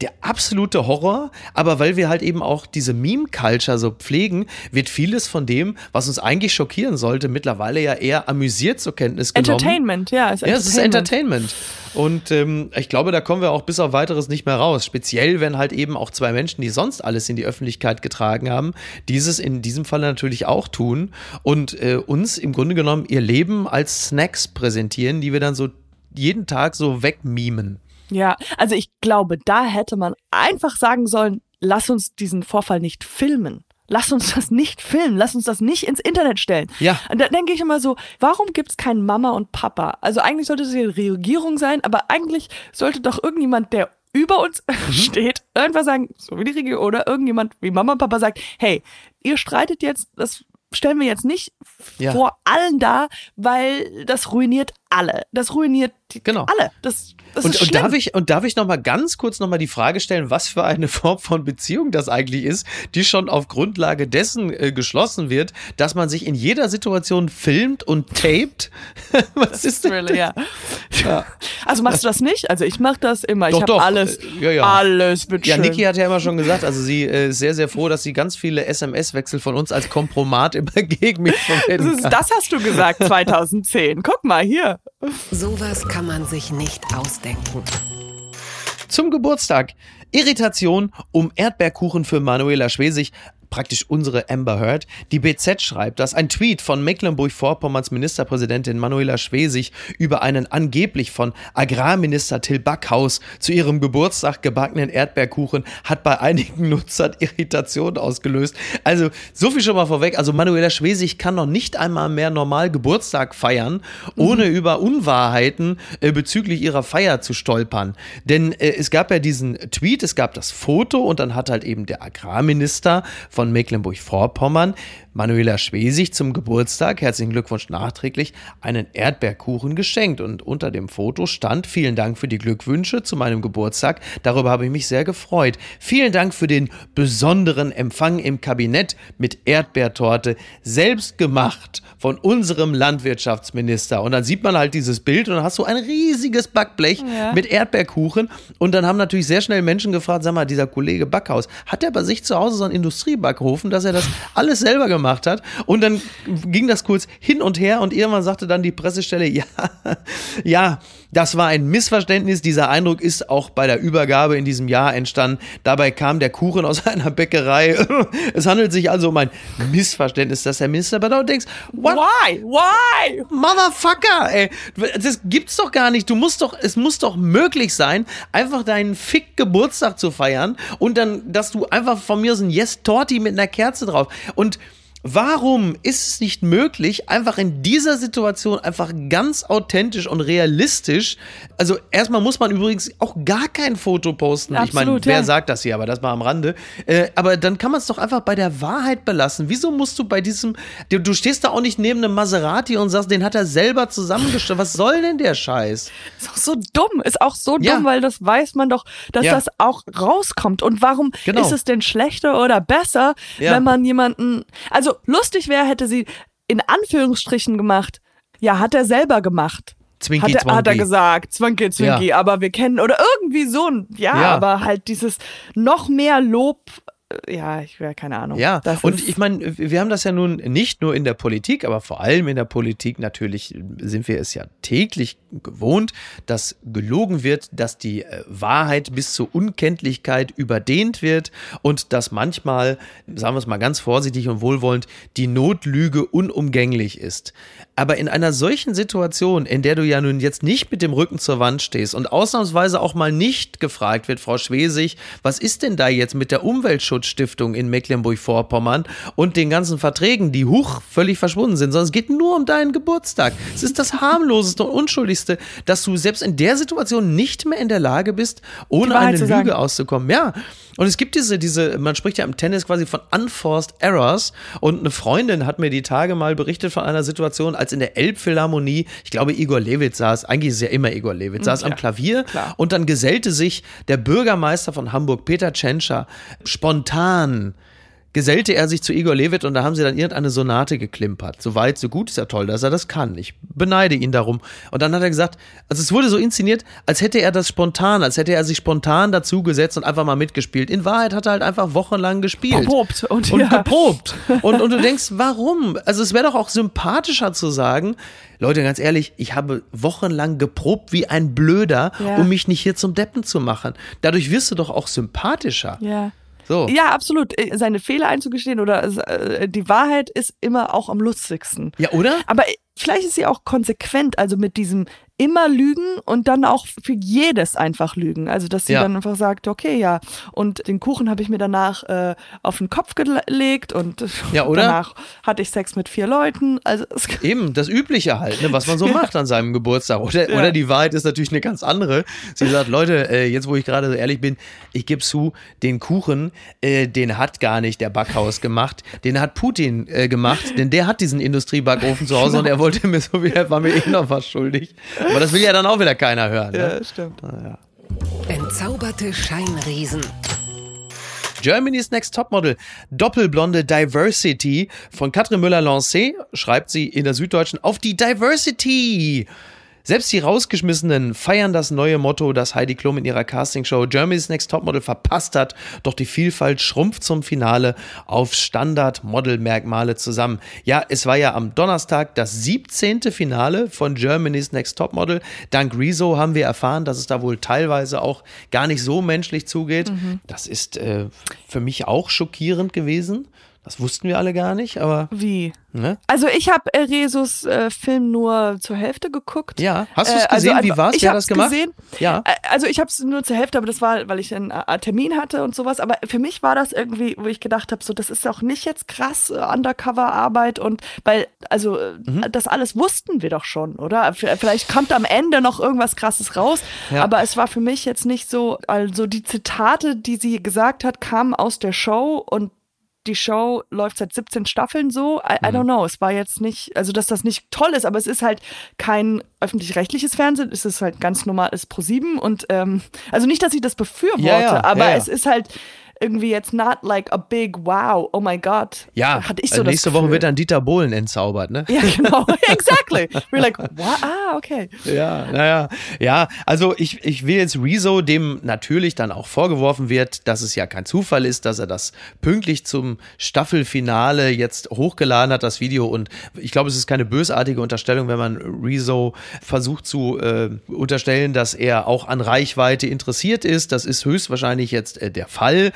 der absolute Horror, aber weil wir halt eben auch diese Meme-Culture so pflegen, wird vieles von dem, was uns eigentlich schockieren sollte, mittlerweile ja eher amüsiert zur Kenntnis genommen. Entertainment, ja. Ist ja, es ist Entertainment. Und ähm, ich glaube, da kommen wir auch bis auf weiteres nicht mehr raus. Speziell, wenn halt eben auch zwei Menschen, die sonst alles in die Öffentlichkeit getragen haben, dieses in diesem Fall natürlich auch tun und äh, uns im Grunde genommen ihr Leben als Snacks präsentieren, die wir dann so jeden Tag so wegmimen. Ja, also ich glaube, da hätte man einfach sagen sollen, lass uns diesen Vorfall nicht filmen. Lass uns das nicht filmen, lass uns das nicht ins Internet stellen. Ja. Und da denke ich immer so, warum gibt es keinen Mama und Papa? Also eigentlich sollte es die Regierung sein, aber eigentlich sollte doch irgendjemand, der über uns mhm. steht, irgendwas sagen, so wie die Regierung, oder irgendjemand wie Mama und Papa sagt, hey, ihr streitet jetzt, das stellen wir jetzt nicht ja. vor allen da, weil das ruiniert alle. Das ruiniert genau. alle. Das das und, und, darf ich, und darf ich noch mal ganz kurz noch mal die Frage stellen, was für eine Form von Beziehung das eigentlich ist, die schon auf Grundlage dessen äh, geschlossen wird, dass man sich in jeder Situation filmt und taped? was das ist denn? Really, ja. ja. Also machst du das nicht? Also ich mache das immer. Doch, ich habe alles, äh, ja, ja. alles mit Ja, Niki hat ja immer schon gesagt, also sie äh, ist sehr, sehr froh, dass sie ganz viele SMS-Wechsel von uns als Kompromat immer gegen mich verwenden das, das hast du gesagt 2010. Guck mal hier. Sowas kann man sich nicht ausdenken. Zum Geburtstag. Irritation um Erdbeerkuchen für Manuela Schwesig praktisch unsere Amber Heard. Die BZ schreibt, dass ein Tweet von Mecklenburg-Vorpommerns Ministerpräsidentin Manuela Schwesig über einen angeblich von Agrarminister Till Backhaus zu ihrem Geburtstag gebackenen Erdbeerkuchen hat bei einigen Nutzern Irritation ausgelöst. Also so viel schon mal vorweg. Also Manuela Schwesig kann noch nicht einmal mehr normal Geburtstag feiern, ohne mhm. über Unwahrheiten äh, bezüglich ihrer Feier zu stolpern. Denn äh, es gab ja diesen Tweet, es gab das Foto und dann hat halt eben der Agrarminister von Mecklenburg-Vorpommern Manuela Schwesig zum Geburtstag, herzlichen Glückwunsch nachträglich, einen Erdbeerkuchen geschenkt. Und unter dem Foto stand, vielen Dank für die Glückwünsche zu meinem Geburtstag. Darüber habe ich mich sehr gefreut. Vielen Dank für den besonderen Empfang im Kabinett mit Erdbeertorte, selbst gemacht von unserem Landwirtschaftsminister. Und dann sieht man halt dieses Bild und dann hast du ein riesiges Backblech ja. mit Erdbeerkuchen. Und dann haben natürlich sehr schnell Menschen gefragt, sag mal, dieser Kollege Backhaus, hat er bei sich zu Hause so einen Industriebackofen, dass er das alles selber gemacht gemacht hat. Und dann ging das kurz hin und her und irgendwann sagte dann die Pressestelle, ja, ja, das war ein Missverständnis. Dieser Eindruck ist auch bei der Übergabe in diesem Jahr entstanden. Dabei kam der Kuchen aus einer Bäckerei. Es handelt sich also um ein Missverständnis, dass der Minister bei dort denkst, What? Why? Why? Motherfucker, ey. Das gibt's doch gar nicht. Du musst doch, es muss doch möglich sein, einfach deinen Fick Geburtstag zu feiern und dann, dass du einfach von mir so ein Yes Torti mit einer Kerze drauf und Warum ist es nicht möglich, einfach in dieser Situation einfach ganz authentisch und realistisch, also erstmal muss man übrigens auch gar kein Foto posten. Absolut, ich meine, wer ja. sagt das hier, aber das mal am Rande. Äh, aber dann kann man es doch einfach bei der Wahrheit belassen. Wieso musst du bei diesem, du, du stehst da auch nicht neben einem Maserati und sagst, den hat er selber zusammengestellt. Was soll denn der Scheiß? Ist auch so dumm, ist auch so ja. dumm, weil das weiß man doch, dass ja. das auch rauskommt. Und warum genau. ist es denn schlechter oder besser, wenn man jemanden, also also lustig wäre, hätte sie in Anführungsstrichen gemacht. Ja, hat er selber gemacht. Zwinky, hat, er, hat er gesagt, Zwinky, Zwinky, ja. aber wir kennen, oder irgendwie so ein, ja, ja, aber halt dieses noch mehr Lob ja, ich wäre keine Ahnung. Ja, das und ich meine, wir haben das ja nun nicht nur in der Politik, aber vor allem in der Politik natürlich sind wir es ja täglich gewohnt, dass gelogen wird, dass die äh, Wahrheit bis zur Unkenntlichkeit überdehnt wird und dass manchmal, sagen wir es mal ganz vorsichtig und wohlwollend, die Notlüge unumgänglich ist. Aber in einer solchen Situation, in der du ja nun jetzt nicht mit dem Rücken zur Wand stehst und ausnahmsweise auch mal nicht gefragt wird, Frau Schwesig, was ist denn da jetzt mit der Umweltschutzstiftung in Mecklenburg-Vorpommern und den ganzen Verträgen, die hoch völlig verschwunden sind, sondern es geht nur um deinen Geburtstag. Es ist das harmloseste und unschuldigste, dass du selbst in der Situation nicht mehr in der Lage bist, ohne eine Lüge sagen. auszukommen. Ja. Und es gibt diese, diese, man spricht ja im Tennis quasi von unforced errors. Und eine Freundin hat mir die Tage mal berichtet von einer Situation, als in der Elbphilharmonie, ich glaube, Igor Levitz saß, eigentlich ist es ja immer Igor Levitz, saß ja, am Klavier klar. und dann gesellte sich der Bürgermeister von Hamburg, Peter Tschentscher, spontan gesellte er sich zu Igor Levit und da haben sie dann irgendeine Sonate geklimpert. So weit, so gut, ist ja toll, dass er das kann. Ich beneide ihn darum. Und dann hat er gesagt, also es wurde so inszeniert, als hätte er das spontan, als hätte er sich spontan dazugesetzt und einfach mal mitgespielt. In Wahrheit hat er halt einfach wochenlang gespielt. Geprobt. Und, und ja. geprobt. Und, und du denkst, warum? Also es wäre doch auch sympathischer zu sagen, Leute, ganz ehrlich, ich habe wochenlang geprobt wie ein Blöder, ja. um mich nicht hier zum Deppen zu machen. Dadurch wirst du doch auch sympathischer. Ja. So. Ja, absolut. Äh, seine Fehler einzugestehen oder äh, die Wahrheit ist immer auch am lustigsten. Ja, oder? Aber vielleicht ist sie auch konsequent, also mit diesem immer lügen und dann auch für jedes einfach lügen. Also dass sie ja. dann einfach sagt, okay, ja. Und den Kuchen habe ich mir danach äh, auf den Kopf gelegt und ja, danach hatte ich Sex mit vier Leuten. Also eben das Übliche halt, ne, was man so macht an seinem Geburtstag. Oder, ja. oder die Wahrheit ist natürlich eine ganz andere. Sie sagt, Leute, äh, jetzt wo ich gerade so ehrlich bin, ich gebe zu, den Kuchen, äh, den hat gar nicht der Backhaus gemacht, den hat Putin äh, gemacht, denn der hat diesen Industriebackofen zu Hause und er wollte mir so wieder, war mir eh noch was schuldig. Aber das will ja dann auch wieder keiner hören. Ne? Ja, stimmt. Ja. Entzauberte Scheinriesen. Germany's Next Topmodel, Doppelblonde Diversity von Katrin Müller-Lancé, schreibt sie in der Süddeutschen auf die Diversity. Selbst die Rausgeschmissenen feiern das neue Motto, das Heidi Klum in ihrer Castingshow Germany's Next Topmodel verpasst hat. Doch die Vielfalt schrumpft zum Finale auf Standard-Model-Merkmale zusammen. Ja, es war ja am Donnerstag das 17. Finale von Germany's Next Topmodel. Dank Rezo haben wir erfahren, dass es da wohl teilweise auch gar nicht so menschlich zugeht. Mhm. Das ist äh, für mich auch schockierend gewesen. Das wussten wir alle gar nicht, aber. Wie? Ne? Also ich habe äh, Resus äh, Film nur zur Hälfte geguckt. Ja, hast du es äh, gesehen? Also, Wie war es? Wer hat das gemacht? Gesehen. Ja. Äh, also ich habe es nur zur Hälfte, aber das war, weil ich einen äh, Termin hatte und sowas. Aber für mich war das irgendwie, wo ich gedacht habe, so das ist auch nicht jetzt krass äh, Undercover-Arbeit und weil also mhm. das alles wussten wir doch schon, oder? Vielleicht kommt am Ende noch irgendwas Krasses raus. Ja. Aber es war für mich jetzt nicht so, also die Zitate, die sie gesagt hat, kamen aus der Show und die Show läuft seit 17 Staffeln so. I, I, don't mhm. know. Es war jetzt nicht, also dass das nicht toll ist, aber es ist halt kein öffentlich-rechtliches Fernsehen. Es ist halt ganz normales Pro7 und ähm, also nicht, dass ich das befürworte, ja, ja, aber ja, es ist halt irgendwie jetzt not like a big wow, oh my God. Ja, hatte ich so also nächste Woche wird dann Dieter Bohlen entzaubert, ne? Ja, genau, exactly. We're like, wow, ah, okay. Ja, naja, ja, also ich, ich will jetzt Rezo, dem natürlich dann auch vorgeworfen wird, dass es ja kein Zufall ist, dass er das pünktlich zum Staffelfinale jetzt hochgeladen hat, das Video. Und ich glaube, es ist keine bösartige Unterstellung, wenn man Rezo versucht zu äh, unterstellen, dass er auch an Reichweite interessiert ist. Das ist höchstwahrscheinlich jetzt äh, der Fall.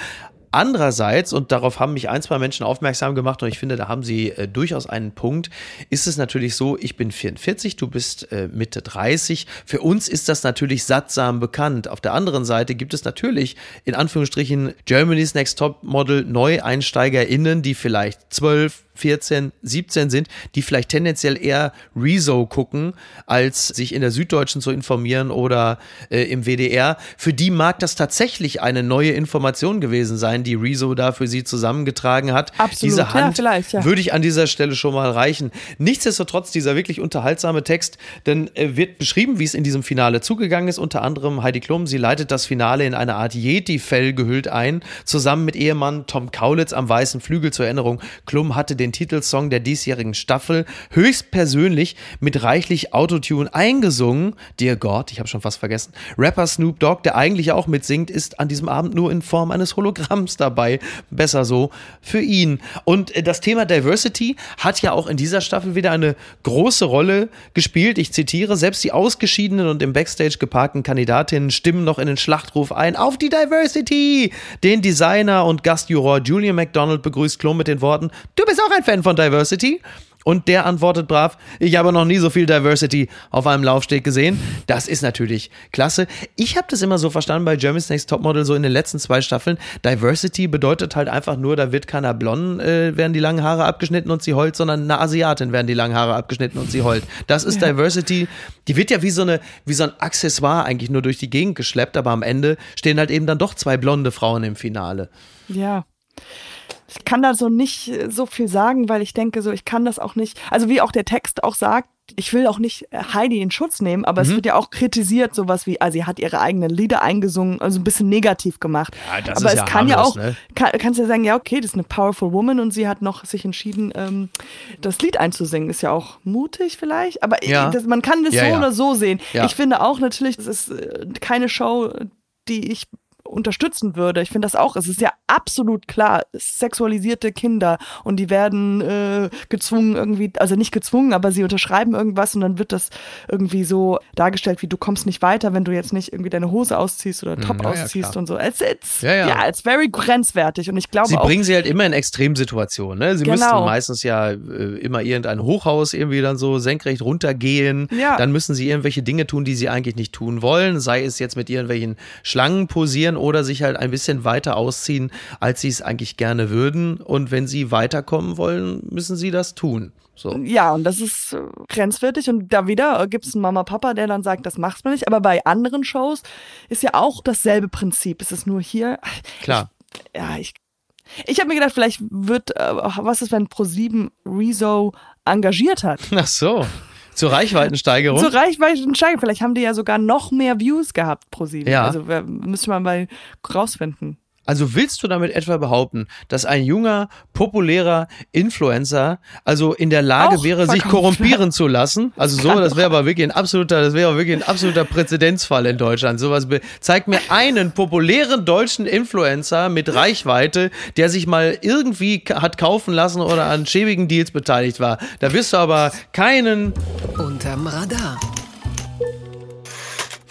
Andererseits, und darauf haben mich ein, zwei Menschen aufmerksam gemacht, und ich finde, da haben sie äh, durchaus einen Punkt, ist es natürlich so, ich bin 44, du bist äh, Mitte 30. Für uns ist das natürlich sattsam bekannt. Auf der anderen Seite gibt es natürlich in Anführungsstrichen Germany's Next Top Model NeueinsteigerInnen, die vielleicht 12, 14, 17 sind, die vielleicht tendenziell eher Rezo gucken, als sich in der Süddeutschen zu informieren oder äh, im WDR. Für die mag das tatsächlich eine neue Information gewesen sein, die Rezo da für sie zusammengetragen hat. Absolut, Diese Hand ja, ja. würde ich an dieser Stelle schon mal reichen. Nichtsdestotrotz dieser wirklich unterhaltsame Text, denn äh, wird beschrieben, wie es in diesem Finale zugegangen ist. Unter anderem Heidi Klum, sie leitet das Finale in eine Art Yeti-Fell gehüllt ein, zusammen mit Ehemann Tom Kaulitz am weißen Flügel zur Erinnerung. Klum hatte den den Titelsong der diesjährigen Staffel höchstpersönlich mit reichlich Autotune eingesungen. Dear God, ich habe schon fast vergessen. Rapper Snoop Dogg, der eigentlich auch mitsingt, ist an diesem Abend nur in Form eines Hologramms dabei. Besser so für ihn. Und äh, das Thema Diversity hat ja auch in dieser Staffel wieder eine große Rolle gespielt. Ich zitiere, selbst die ausgeschiedenen und im Backstage geparkten Kandidatinnen stimmen noch in den Schlachtruf ein. Auf die Diversity! Den Designer und Gastjuror Julian McDonald begrüßt Klum mit den Worten, du bist auch ein Fan von Diversity? Und der antwortet brav, ich habe noch nie so viel Diversity auf einem Laufsteg gesehen. Das ist natürlich klasse. Ich habe das immer so verstanden bei Germany's Next Topmodel, so in den letzten zwei Staffeln. Diversity bedeutet halt einfach nur, da wird keiner blond, äh, werden die langen Haare abgeschnitten und sie heult, sondern eine Asiatin werden die langen Haare abgeschnitten und sie heult. Das ist ja. Diversity. Die wird ja wie so, eine, wie so ein Accessoire eigentlich nur durch die Gegend geschleppt, aber am Ende stehen halt eben dann doch zwei blonde Frauen im Finale. Ja ich kann da so nicht so viel sagen, weil ich denke so, ich kann das auch nicht, also wie auch der Text auch sagt, ich will auch nicht äh, Heidi in Schutz nehmen, aber mhm. es wird ja auch kritisiert, sowas wie, also sie hat ihre eigenen Lieder eingesungen, also ein bisschen negativ gemacht. Ja, aber es ja kann harmlos, ja auch, ne? kann, kannst ja sagen, ja, okay, das ist eine powerful woman und sie hat noch sich entschieden, ähm, das Lied einzusingen. Ist ja auch mutig vielleicht, aber ja. das, man kann das so oder so sehen. Ich finde auch natürlich, das ist äh, keine Show, die ich unterstützen würde. Ich finde das auch, es ist ja absolut klar, sexualisierte Kinder und die werden äh, gezwungen irgendwie, also nicht gezwungen, aber sie unterschreiben irgendwas und dann wird das irgendwie so dargestellt, wie du kommst nicht weiter, wenn du jetzt nicht irgendwie deine Hose ausziehst oder Top mhm, ausziehst ja, und so. It's, it's, ja, ja. ja, it's very grenzwertig und ich glaube Sie auch, bringen sie halt immer in Extremsituationen, ne? Sie genau. müssten meistens ja äh, immer irgendein Hochhaus irgendwie dann so senkrecht runtergehen, ja. dann müssen sie irgendwelche Dinge tun, die sie eigentlich nicht tun wollen, sei es jetzt mit irgendwelchen Schlangen posieren oder sich halt ein bisschen weiter ausziehen, als sie es eigentlich gerne würden. Und wenn sie weiterkommen wollen, müssen sie das tun. So. Ja, und das ist äh, grenzwertig. Und da wieder äh, gibt es einen Mama, Papa, der dann sagt, das machst du nicht. Aber bei anderen Shows ist ja auch dasselbe Prinzip. Es ist nur hier. Klar. Ich, ja, ich. Ich habe mir gedacht, vielleicht wird, äh, was ist, wenn Pro7 Rezo engagiert hat? Ach so. Zur Reichweitensteigerung? Zur Reichweitensteigerung. Vielleicht haben die ja sogar noch mehr Views gehabt pro sieben. Ja. Also müsste man mal rausfinden. Also willst du damit etwa behaupten, dass ein junger, populärer Influencer also in der Lage Auch wäre, sich korrumpieren zu lassen? Also so, das wäre aber wirklich ein absoluter, das wäre wirklich ein absoluter Präzedenzfall in Deutschland. Sowas be- zeigt mir einen populären deutschen Influencer mit Reichweite, der sich mal irgendwie hat kaufen lassen oder an schäbigen Deals beteiligt war. Da wirst du aber keinen Unterm Radar.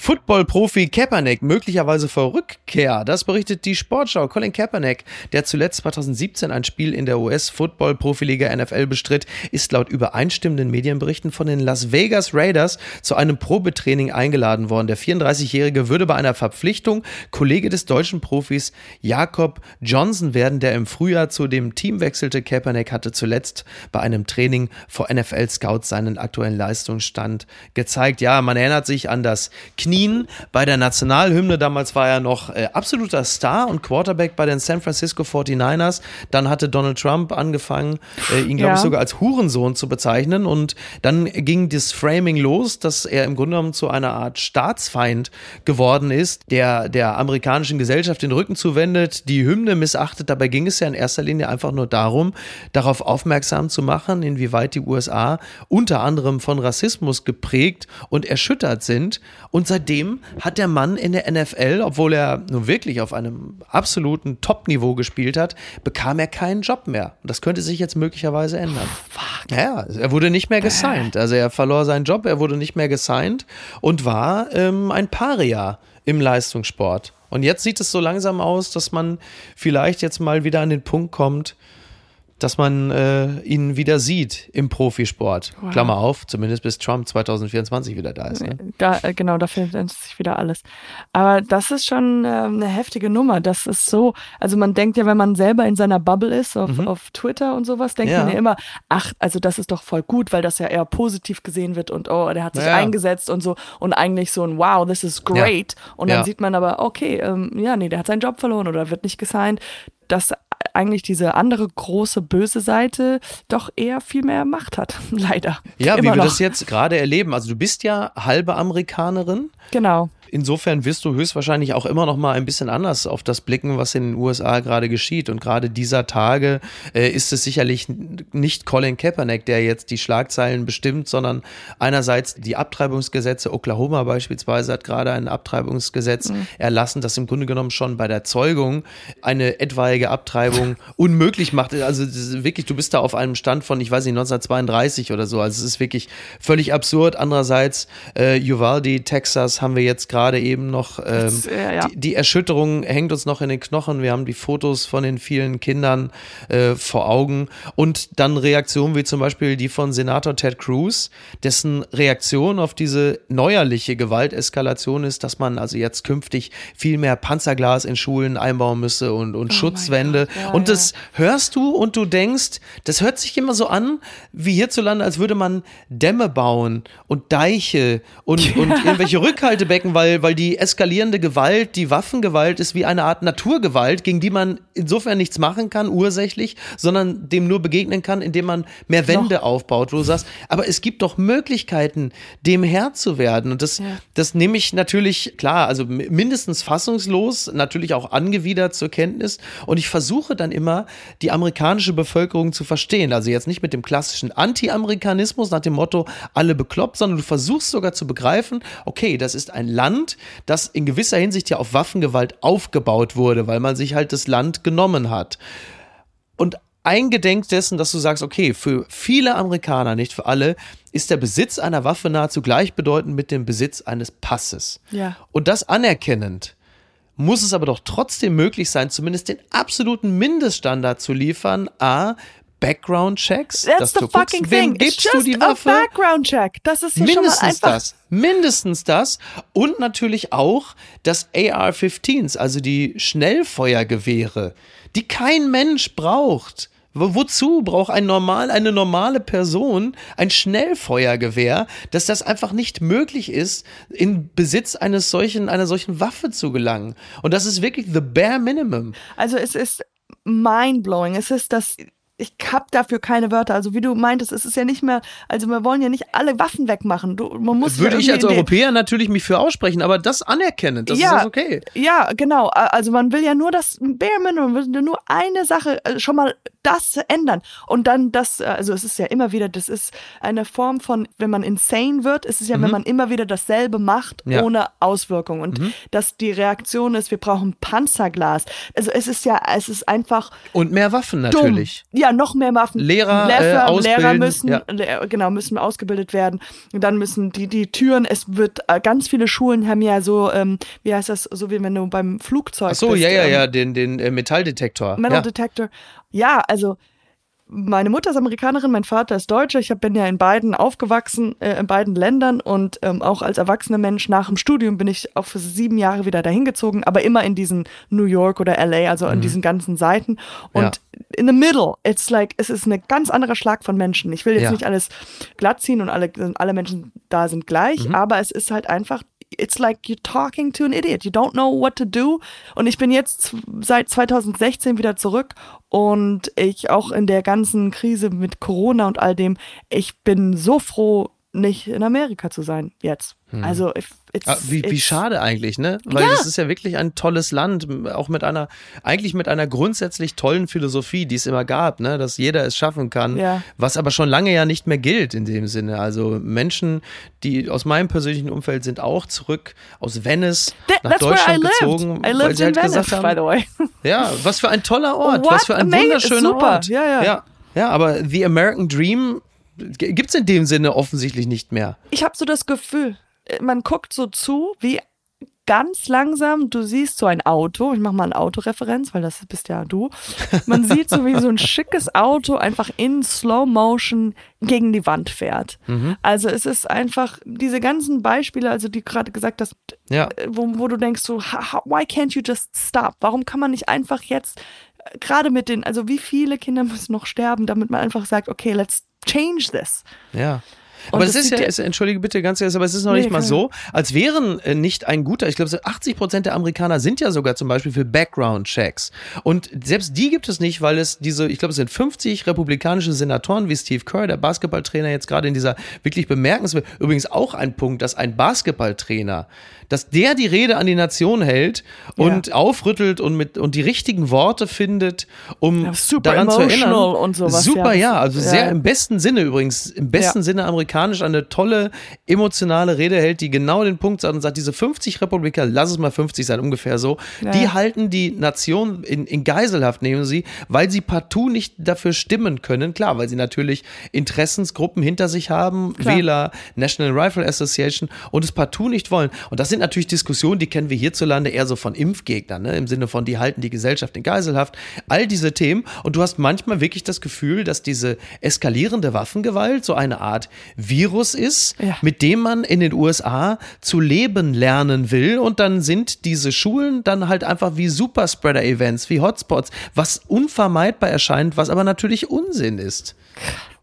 Football-Profi Kaepernick möglicherweise vor Rückkehr. Das berichtet die Sportschau. Colin Kaepernick, der zuletzt 2017 ein Spiel in der US-Football-Profiliga NFL bestritt, ist laut übereinstimmenden Medienberichten von den Las Vegas Raiders zu einem Probetraining eingeladen worden. Der 34-Jährige würde bei einer Verpflichtung Kollege des deutschen Profis Jakob Johnson werden, der im Frühjahr zu dem Team wechselte. Kaepernick hatte zuletzt bei einem Training vor NFL-Scouts seinen aktuellen Leistungsstand gezeigt. Ja, man erinnert sich an das Knien bei der Nationalhymne. Damals war er noch äh, absoluter Star und Quarterback bei den San Francisco 49ers. Dann hatte Donald Trump angefangen, äh, ihn, glaube Ja. ich, sogar als Hurensohn zu bezeichnen. Und dann ging das Framing los, dass er im Grunde genommen zu einer Art Staatsfeind geworden ist, der der amerikanischen Gesellschaft den Rücken zuwendet, die Hymne missachtet. Dabei ging es ja in erster Linie einfach nur darum, darauf aufmerksam zu machen, inwieweit die USA unter anderem von Rassismus geprägt und erschüttert sind. Und seitdem hat der Mann in der NFL, obwohl er nun wirklich auf einem absoluten Top-Niveau gespielt hat, bekam er keinen Job mehr. Und das könnte sich jetzt möglicherweise ändern. Ja, er wurde nicht mehr gesigned. Also er verlor seinen Job, er wurde nicht mehr gesigned und war ähm, ein Paria im Leistungssport. Und jetzt sieht es so langsam aus, dass man vielleicht jetzt mal wieder an den Punkt kommt, dass man äh, ihn wieder sieht im Profisport. Wow. Klammer auf, zumindest bis Trump 2024 wieder da ist. Ne? Da, äh, genau, da findet sich wieder alles. Aber das ist schon äh, eine heftige Nummer. Das ist so, also man denkt ja, wenn man selber in seiner Bubble ist, auf, auf Twitter und sowas, denkt Mhm. Ja. man ja immer, ach, also das ist doch voll gut, weil das ja eher positiv gesehen wird und oh, der hat sich Ja. eingesetzt und so und eigentlich so ein Wow, this is great. Und dann Ja. sieht man aber, okay, ähm, ja, nee, der hat seinen Job verloren oder wird nicht gesigned. Dass eigentlich diese andere große böse Seite doch eher viel mehr Macht hat, leider. Ja, wie Immer wir noch. das jetzt gerade erleben. Also du bist ja halbe Amerikanerin. Genau. Insofern wirst du höchstwahrscheinlich auch immer noch mal ein bisschen anders auf das blicken, was in den USA gerade geschieht. Und gerade dieser Tage äh, ist es sicherlich nicht Colin Kaepernick, der jetzt die Schlagzeilen bestimmt, sondern einerseits die Abtreibungsgesetze. Oklahoma beispielsweise hat gerade ein Abtreibungsgesetz erlassen, das im Grunde genommen schon bei der Zeugung eine etwaige Abtreibung unmöglich macht. Also wirklich, du bist da auf einem Stand von, ich weiß nicht, 1932 oder so. Also es ist wirklich völlig absurd. Andererseits, äh, Uvalde, Texas, haben wir jetzt gerade eben noch. Ähm, Das, äh, ja. die, die Erschütterung hängt uns noch in den Knochen. Wir haben die Fotos von den vielen Kindern äh, vor Augen. Und dann Reaktionen wie zum Beispiel die von Senator Ted Cruz, dessen Reaktion auf diese neuerliche Gewalteskalation ist, dass man also jetzt künftig viel mehr Panzerglas in Schulen einbauen müsse und, und Schutzwände. Gott, ja, und ja. das hörst du und du denkst, das hört sich immer so an, wie hierzulande, als würde man Dämme bauen und Deiche und, und irgendwelche Rückhaltebecken, weil, weil die eskalierende Gewalt, die Waffengewalt ist wie eine Art Naturgewalt, gegen die man insofern nichts machen kann, ursächlich, sondern dem nur begegnen kann, indem man mehr Wände aufbaut, wo du sagst, aber es gibt doch Möglichkeiten, dem Herr zu werden. Und das, das nehme ich natürlich, klar, also mi- mindestens fassungslos, natürlich auch angewidert zur Kenntnis. Und ich versuche dann immer, die amerikanische Bevölkerung zu verstehen. Also jetzt nicht mit dem klassischen Anti-Amerikanismus nach dem Motto, alle bekloppt, sondern du versuchst sogar zu begreifen, okay, das ist ein Land, das in gewisser Hinsicht ja auf Waffengewalt aufgebaut wurde, weil man sich halt das Land genommen hat. Und eingedenk dessen, dass du sagst, okay, für viele Amerikaner, nicht für alle, ist der Besitz einer Waffe nahezu gleichbedeutend mit dem Besitz eines Passes. Ja. Und das anerkennend, muss es aber doch trotzdem möglich sein, zumindest den absoluten Mindeststandard zu liefern. A, Background-Checks. That's dass the du guckst, fucking wem thing. It's gibst du just die a Waffe? background check. Das ist ja schon mal Mindestens einfach. das. Mindestens das. Und natürlich auch das AR-15s, also die Schnellfeuergewehre, die kein Mensch braucht. Wo- Wozu braucht ein normal, eine normale Person ein Schnellfeuergewehr, dass das einfach nicht möglich ist, in Besitz eines solchen, einer solchen Waffe zu gelangen? Und das ist wirklich the bare minimum. Also es ist mind-blowing. Es ist das, ich habe dafür keine Wörter. Also wie du meintest, es ist ja nicht mehr, also wir wollen ja nicht alle Waffen wegmachen. Du, man muss Würde ja ich als Europäer natürlich mich für aussprechen, aber das anerkennen, das Ja. ist das okay. Ja, genau. Also man will ja nur das Bare Minimum, man will nur eine Sache, äh, schon mal das ändern. Und dann das, äh, also es ist ja immer wieder, das ist eine Form von, wenn man insane wird, ist es ja, wenn man immer wieder dasselbe macht, Mhm. Ja. Mhm. ohne Auswirkung. Und dass die Reaktion ist, wir brauchen Panzerglas. Also es ist ja, es ist einfach Und mehr Waffen dumm. natürlich. Ja, noch mehr Waffen. Lehrer, äh, Lehrer, ausbilden, Lehrer müssen, ja. le- genau, müssen ausgebildet werden. Und dann müssen die, die Türen, es wird, äh, ganz viele Schulen haben ja so, ähm, wie heißt das, so wie wenn du beim Flugzeug Ach so, bist. ja, ja, ähm, ja, den, den äh, Metalldetektor. Metal ja. Ja, also meine Mutter ist Amerikanerin, mein Vater ist Deutscher. Ich bin ja in beiden aufgewachsen, äh, in beiden Ländern und ähm, auch als erwachsener Mensch nach dem Studium bin ich auch für sieben Jahre wieder dahin gezogen, aber immer in diesen New York oder LA, also in diesen ganzen Seiten. Und in the middle, it's like, es ist ein ganz anderer Schlag von Menschen. Ich will jetzt Ja. nicht alles glatt ziehen und alle, alle Menschen da sind gleich, Mhm. aber es ist halt einfach it's like you're talking to an idiot. You don't know what to do. Und ich bin jetzt seit 2016 wieder zurück und ich auch in der ganzen Krise mit Corona und all dem, ich bin so froh, nicht in Amerika zu sein jetzt. Also if, it's, Ah, wie, wie it's- schade eigentlich, ne? Weil Ja. es ist ja wirklich ein tolles Land, auch mit einer, eigentlich mit einer grundsätzlich tollen Philosophie, die es immer gab, ne? Dass jeder es schaffen kann, Ja. was aber schon lange ja nicht mehr gilt in dem Sinne. Also Menschen, die aus meinem persönlichen Umfeld sind auch zurück aus Venice That- nach I Deutschland lived. gezogen, I weil lived sie in halt Venice, gesagt by haben, the way. ja, was für ein toller Ort, What was für ein wunderschöner. Ort. Ja, ja. ja. Ja, aber The American Dream gibt es in dem Sinne offensichtlich nicht mehr. Ich habe so das Gefühl, äh, man guckt so zu, wie ganz langsam, du siehst so ein Auto, ich mache mal eine Autoreferenz, weil das bist ja du. Man sieht so, wie so ein schickes Auto einfach in Slow Motion gegen die Wand fährt. Mhm. Also es ist einfach diese ganzen Beispiele, also die gerade gesagt hast, Ja. äh, wo, wo du denkst so, why can't you just stop? Warum kann man nicht einfach jetzt äh, gerade mit den, also wie viele Kinder müssen noch sterben, damit man einfach sagt, okay, let's change this. Ja. Und Aber es ist ja, es, entschuldige bitte ganz ehrlich, aber es ist noch Nee, nicht mal so, als wären äh, nicht ein guter, ich glaube, so 80 Prozent der Amerikaner sind ja sogar zum Beispiel für Background-Checks. Und selbst die gibt es nicht, weil es diese, ich glaube, es sind 50 republikanische Senatoren wie Steve Kerr, der Basketballtrainer, jetzt gerade in dieser wirklich bemerkenswerten, übrigens auch ein Punkt, dass ein Basketballtrainer, dass der die Rede an die Nation hält und aufrüttelt und mit, und die richtigen Worte findet, um Ja, daran zu erinnern. und sowas, Super, ja. ja, also Ja. sehr im besten Sinne übrigens, im besten Ja. Sinne amerikanisch eine tolle emotionale Rede hält, die genau den Punkt sagt und sagt, diese 50 Republikaner, lass es mal 50 sein, ungefähr so, Ja. die halten die Nation in, in Geiselhaft, nehmen sie, weil sie partout nicht dafür stimmen können. Klar, weil sie natürlich Interessensgruppen hinter sich haben, Klar. Wähler, National Rifle Association und es partout nicht wollen. Und das sind natürlich Diskussionen, die kennen wir hierzulande eher so von Impfgegnern, ne? im Sinne von, die halten die Gesellschaft in Geiselhaft. All diese Themen. Und du hast manchmal wirklich das Gefühl, dass diese eskalierende Waffengewalt so eine Art Virus ist, Ja. mit dem man in den USA zu leben lernen will. Und dann sind diese Schulen dann halt einfach wie Superspreader-Events, wie Hotspots, was unvermeidbar erscheint, was aber natürlich Unsinn ist.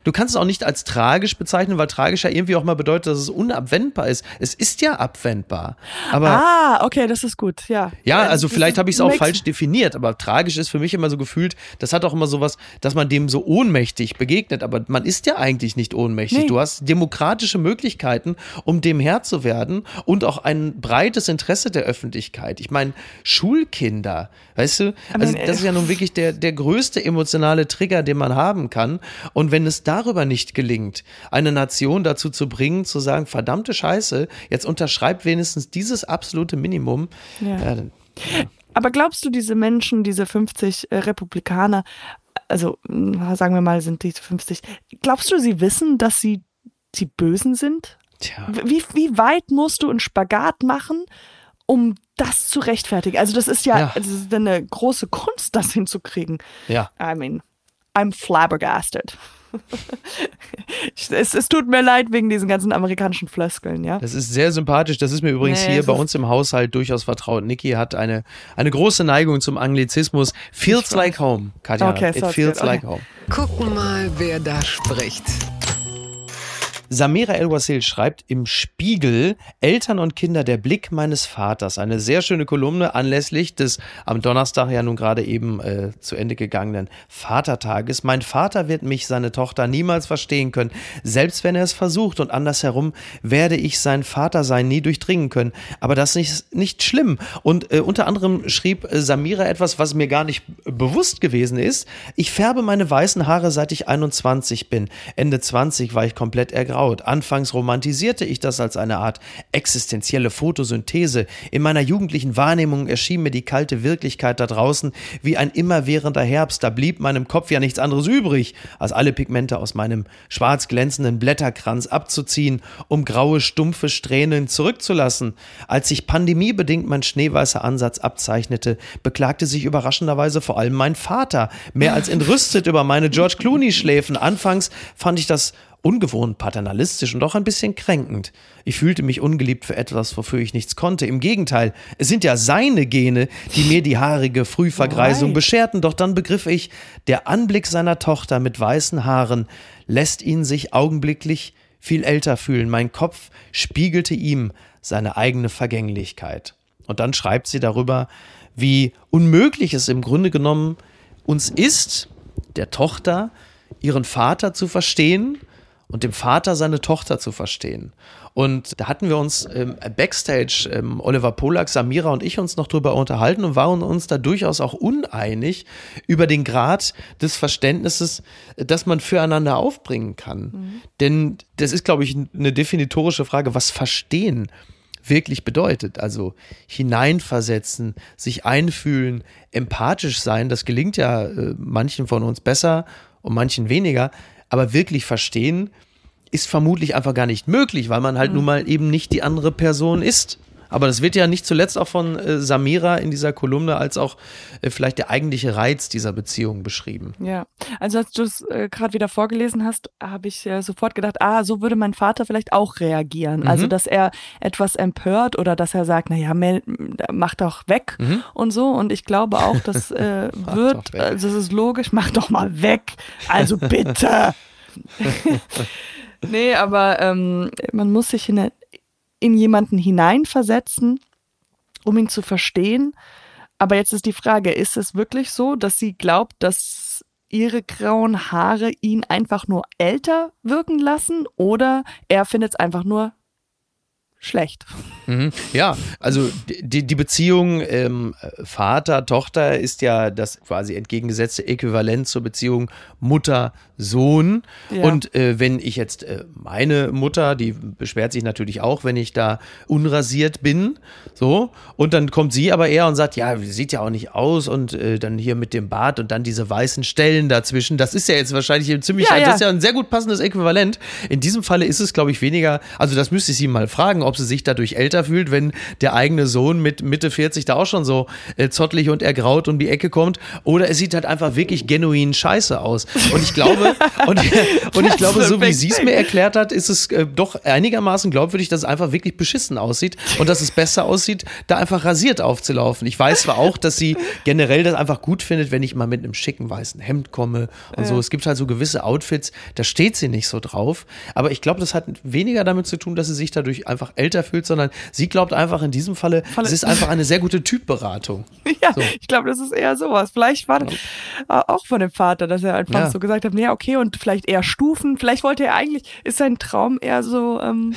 Du kannst es auch nicht als tragisch bezeichnen, weil tragisch ja irgendwie auch mal bedeutet, dass es unabwendbar ist. Es ist ja abwendbar. Aber Ah, okay, das ist gut, ja. ja, Äh, also das vielleicht habe ich es auch falsch definiert, aber tragisch ist für mich immer so gefühlt, das hat auch immer sowas, dass man dem so ohnmächtig begegnet, aber man ist ja eigentlich nicht ohnmächtig. Nee. Du hast demokratische Möglichkeiten, um dem Herr zu werden und auch ein breites Interesse der Öffentlichkeit. Ich meine, Schulkinder, weißt du, also das ist ja nun wirklich der, der größte emotionale Trigger, den man haben kann. Und wenn es darüber nicht gelingt, eine Nation dazu zu bringen, zu sagen, verdammte Scheiße, jetzt unterschreibt wenigstens dieses absolute Minimum, Ja. ja, dann, Aber glaubst du, diese Menschen, diese 50 äh, Republikaner, also sagen wir mal, sind diese 50, glaubst du, sie wissen, dass sie die Bösen sind? tja. Wie, wie weit musst du einen Spagat machen, um das zu rechtfertigen? Also das ist ja, Ja. Es ist eine große Kunst, das hinzukriegen. Ja. I mean, I'm flabbergasted. Es, es tut mir leid wegen diesen ganzen amerikanischen Floskeln, ja. Das ist sehr sympathisch. Das ist mir übrigens Nee, hier bei uns im Haushalt durchaus vertraut. Niki hat eine, eine große Neigung zum Anglizismus. Feels like home, Katja. Okay, It feels good. like Okay. home. Gucken mal, wer da spricht. Samira El-Wasil schreibt im Spiegel Eltern und Kinder der Blick meines Vaters. Eine sehr schöne Kolumne anlässlich des am Donnerstag ja nun gerade eben äh, zu Ende gegangenen Vatertages. Mein Vater wird mich, seine Tochter, niemals verstehen können, selbst wenn er es versucht. Und andersherum werde ich sein Vater sein nie durchdringen können. Aber das ist nicht schlimm. Und äh, unter anderem schrieb äh, Samira etwas, was mir gar nicht bewusst gewesen ist. Ich färbe meine weißen Haare, seit ich 21 bin. Ende 20 war ich komplett ergraut. Anfangs romantisierte ich das als eine Art existenzielle Photosynthese. In meiner jugendlichen Wahrnehmung erschien mir die kalte Wirklichkeit da draußen wie ein immerwährender Herbst. Da blieb meinem Kopf ja nichts anderes übrig, als alle Pigmente aus meinem schwarz glänzenden Blätterkranz abzuziehen, um graue, stumpfe Strähnen zurückzulassen. Als sich pandemiebedingt mein schneeweißer Ansatz abzeichnete, beklagte sich überraschenderweise vor allem mein Vater, mehr als entrüstet über meine George Clooney-Schläfen. Anfangs fand ich das ungewohnt paternalistisch und auch ein bisschen kränkend. Ich fühlte mich ungeliebt für etwas, wofür ich nichts konnte. Im Gegenteil, es sind ja seine Gene, die mir die haarige Frühvergreisung Right. bescherten. Doch dann begriff ich, der Anblick seiner Tochter mit weißen Haaren lässt ihn sich augenblicklich viel älter fühlen. Mein Kopf spiegelte ihm seine eigene Vergänglichkeit. Und dann schreibt sie darüber, wie unmöglich es im Grunde genommen uns ist, der Tochter ihren Vater zu verstehen und dem Vater seine Tochter zu verstehen. Und da hatten wir uns ähm, backstage, ähm, Oliver Polak, Samira und ich uns noch drüber unterhalten und waren uns da durchaus auch uneinig über den Grad des Verständnisses, äh, das man füreinander aufbringen kann. Denn das ist, glaube ich, eine definitorische Frage, was verstehen wirklich bedeutet. Also hineinversetzen, sich einfühlen, empathisch sein, das gelingt ja äh, manchen von uns besser und manchen weniger, aber wirklich verstehen ist vermutlich einfach gar nicht möglich, weil man halt nun mal eben nicht die andere Person ist. Aber das wird ja nicht zuletzt auch von äh, Samira in dieser Kolumne als auch äh, vielleicht der eigentliche Reiz dieser Beziehung beschrieben. Ja, also als du es äh, gerade wieder vorgelesen hast, habe ich äh, sofort gedacht, ah, so würde mein Vater vielleicht auch reagieren. Also, dass er etwas empört oder dass er sagt, naja, Mel, mach doch weg und so. Und ich glaube auch, das äh, wird, also es ist logisch, mach doch mal weg. Also bitte. nee, aber ähm, man muss sich in, in jemanden hineinversetzen, um ihn zu verstehen. Aber jetzt ist die Frage, ist es wirklich so, dass sie glaubt, dass ihre grauen Haare ihn einfach nur älter wirken lassen oder er findet es einfach nur schlecht? Mhm. Ja, also die, die Beziehung ähm, Vater-Tochter ist ja das quasi entgegengesetzte Äquivalent zur Beziehung Mutter-Sohn. Ja. Und äh, wenn ich jetzt äh, meine Mutter, die beschwert sich natürlich auch, wenn ich da unrasiert bin, so, und dann kommt sie aber eher und sagt, ja, sieht ja auch nicht aus und äh, dann hier mit dem Bart und dann diese weißen Stellen dazwischen, das ist ja jetzt wahrscheinlich ein ziemlich, Ja, ja. das ist ja ein sehr gut passendes Äquivalent. In diesem Falle ist es, glaube ich, weniger, also das müsste ich sie mal fragen, ob sie sich dadurch älter fühlt, wenn der eigene Sohn mit Mitte 40 da auch schon so äh, zottelig und ergraut um die Ecke kommt. Oder es sieht halt einfach wirklich genuin scheiße aus. Und ich glaube, und, und ich glaube, so wie sie es mir erklärt hat, ist es äh, doch einigermaßen glaubwürdig, dass es einfach wirklich beschissen aussieht und dass es besser aussieht, da einfach rasiert aufzulaufen. Ich weiß zwar auch, dass sie generell das einfach gut findet, wenn ich mal mit einem schicken weißen Hemd komme und so. Es gibt halt so gewisse Outfits, da steht sie nicht so drauf. Aber ich glaube, das hat weniger damit zu tun, dass sie sich dadurch einfach älter fühlt, sondern sie glaubt einfach in diesem Falle, es ist einfach eine sehr gute Typberatung. Ja, So. ich glaube, das ist eher sowas. Vielleicht war das äh, auch von dem Vater, dass er einfach Ja. so gesagt hat, nee, okay, und vielleicht eher Stufen. Vielleicht wollte er eigentlich, ist sein Traum eher so, ähm,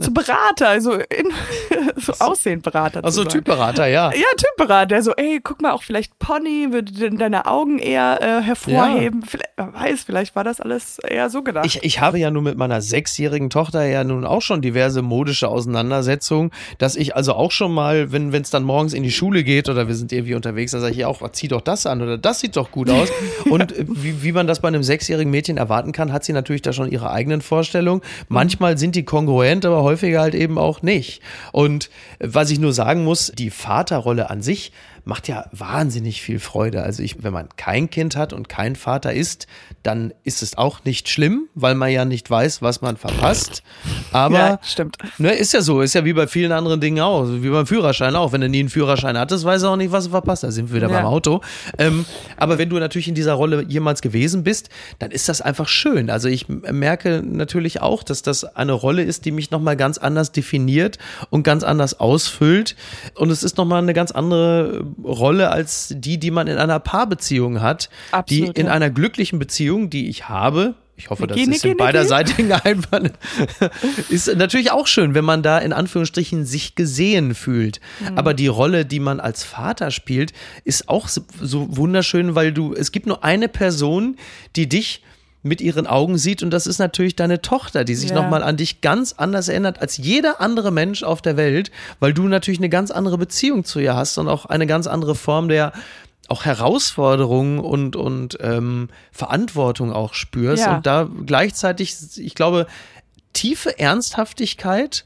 so Berater, also in, so Aussehenberater. Also. Typberater, ja. Ja, Typberater. So, ey, guck mal, auch vielleicht Pony würde de- deine Augen eher äh, hervorheben. Vielleicht, wer weiß, vielleicht war das alles eher so gedacht. Ich, ich habe ja nun mit meiner sechsjährigen Tochter ja nun auch schon diverse modische Auseinandersetzungen, dass ich also auch schon mal, wenn es dann morgens in die Schule geht oder wir sind irgendwie unterwegs, dann sage ich ja auch, zieh doch das an oder das sieht doch gut aus. Und äh, wie, wie man das bei einem sechsjährigen Mädchen erwarten kann, hat sie natürlich da schon ihre eigenen Vorstellungen. Manchmal sind die kongruent, aber häufiger halt eben auch nicht. Und äh, was ich nur sagen muss, die Vaterrolle an sich macht ja wahnsinnig viel Freude. Also ich, wenn man kein Kind hat und kein Vater ist, dann ist es auch nicht schlimm, weil man ja nicht weiß, was man verpasst. Aber Ja, stimmt. Ne, ist ja so, ist ja wie bei vielen anderen Dingen auch, wie beim Führerschein auch. Wenn du nie einen Führerschein hattest, weißt du auch nicht, was du verpasst. Da sind wir wieder Ja. beim Auto. Ähm, aber wenn du natürlich in dieser Rolle jemals gewesen bist, dann ist das einfach schön. Also ich merke natürlich auch, dass das eine Rolle ist, die mich nochmal ganz anders definiert und ganz anders ausfüllt. Und es ist nochmal eine ganz andere Rolle als die, die man in einer Paarbeziehung hat. Absolut, die in ja. einer glücklichen Beziehung, die ich habe, ich hoffe, das Niki, ist in beiderseitigen Einwand. ist natürlich auch schön, wenn man da in Anführungsstrichen sich gesehen fühlt. Mhm. Aber die Rolle, die man als Vater spielt, ist auch so wunderschön, weil du, es gibt nur eine Person, die dich mit ihren Augen sieht und das ist natürlich deine Tochter, die sich Ja. nochmal an dich ganz anders erinnert als jeder andere Mensch auf der Welt, weil du natürlich eine ganz andere Beziehung zu ihr hast und auch eine ganz andere Form der auch Herausforderungen und, und ähm, Verantwortung auch spürst Ja. und da gleichzeitig, ich glaube, tiefe Ernsthaftigkeit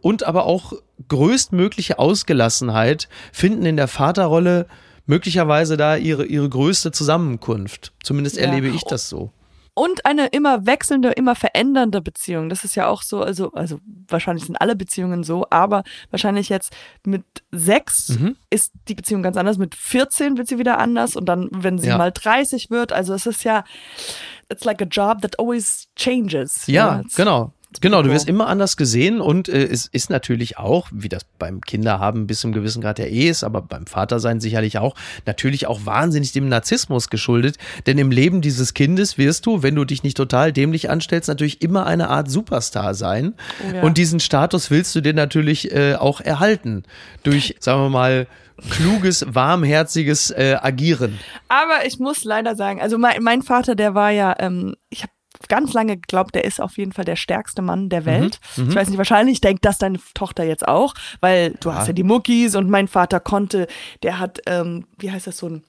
und aber auch größtmögliche Ausgelassenheit finden in der Vaterrolle möglicherweise da ihre, ihre größte Zusammenkunft. Zumindest Ja. erlebe ich das so. Und eine immer wechselnde, immer verändernde Beziehung. Das ist ja auch so, also, also wahrscheinlich sind alle Beziehungen so, aber wahrscheinlich jetzt mit sechs Mhm. ist die Beziehung ganz anders. Mit 14 wird sie wieder anders und dann, wenn sie Ja. mal 30 wird, also es ist ja, it's like a job that always changes. Ja, it's- genau. Genau, du wirst immer anders gesehen und äh, es ist natürlich auch, wie das beim Kinderhaben bis zum gewissen Grad ja eh ist, aber beim Vatersein sicherlich auch, natürlich auch wahnsinnig dem Narzissmus geschuldet. Denn im Leben dieses Kindes wirst du, wenn du dich nicht total dämlich anstellst, natürlich immer eine Art Superstar sein. Oh ja. Und diesen Status willst du dir natürlich äh, auch erhalten. Durch, sagen wir mal, kluges, warmherziges äh, Agieren. Aber ich muss leider sagen, also mein, mein Vater, der war ja, ähm, ich habe ganz lange geglaubt, der ist auf jeden Fall der stärkste Mann der Welt. Ich weiß nicht, wahrscheinlich denkt das deine Tochter jetzt auch, weil du hast ja die Muckis und mein Vater konnte, der hat, ähm, wie heißt das, so ein,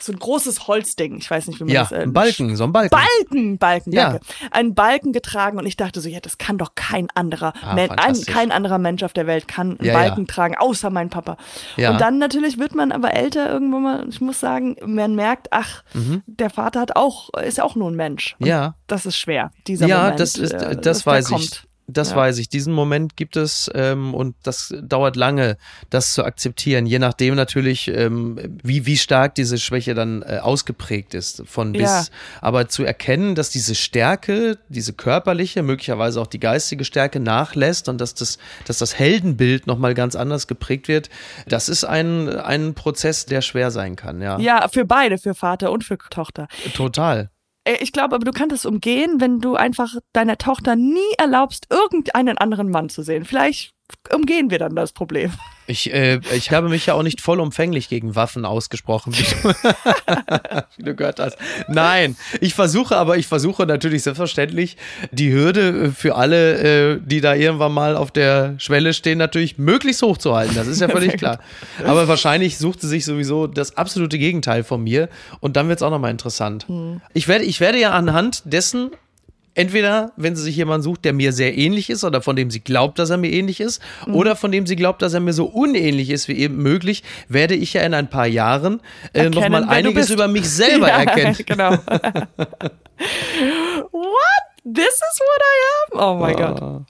so ein großes Holzding, ich weiß nicht, wie man Ja, das... äh, ein Balken, so ein Balken. Balken, Balken, Ja. danke. Einen Balken getragen und ich dachte so, ja, das kann doch kein anderer, Ah, Men ein, kein anderer Mensch auf der Welt kann einen Ja, Balken ja. tragen, außer mein Papa. Ja. Und dann natürlich wird man aber älter irgendwann mal, ich muss sagen, man merkt, ach, der Vater hat auch, ist auch nur ein Mensch. Und Mhm. Ja. Das ist schwer, dieser ja, Moment. das ist, äh, das weiß ich. kommt. Das Ja. weiß ich. Diesen Moment gibt es ähm, und das dauert lange, das zu akzeptieren. Je nachdem natürlich, ähm, wie wie stark diese Schwäche dann äh, ausgeprägt ist von bis. Ja. Aber zu erkennen, dass diese Stärke, diese körperliche, möglicherweise auch die geistige Stärke nachlässt und dass das, dass das Heldenbild noch mal ganz anders geprägt wird, das ist ein ein Prozess, der schwer sein kann. Ja, Ja, für beide, für Vater und für Tochter. total. Äh, Ich glaube aber, du kannst es umgehen, wenn du einfach deiner Tochter nie erlaubst, irgendeinen anderen Mann zu sehen. Vielleicht umgehen wir dann das Problem. Ich, äh, ich habe mich ja auch nicht vollumfänglich gegen Waffen ausgesprochen, wie du, wie du gehört hast. Nein, ich versuche aber, ich versuche natürlich selbstverständlich die Hürde für alle, äh, die da irgendwann mal auf der Schwelle stehen, natürlich möglichst hoch zu halten. Das ist ja völlig klar. Aber wahrscheinlich sucht sie sich sowieso das absolute Gegenteil von mir und dann wird es auch nochmal interessant. Ich, werde, ich werde ja anhand dessen Entweder, wenn sie sich jemanden sucht, der mir sehr ähnlich ist oder von dem sie glaubt, dass er mir ähnlich ist, Mhm. oder von dem sie glaubt, dass er mir so unähnlich ist wie eben möglich, werde ich ja in ein paar Jahren äh, nochmal einiges über mich selber Ja, erkennen. Genau. What? This is what I am? Oh mein Gott.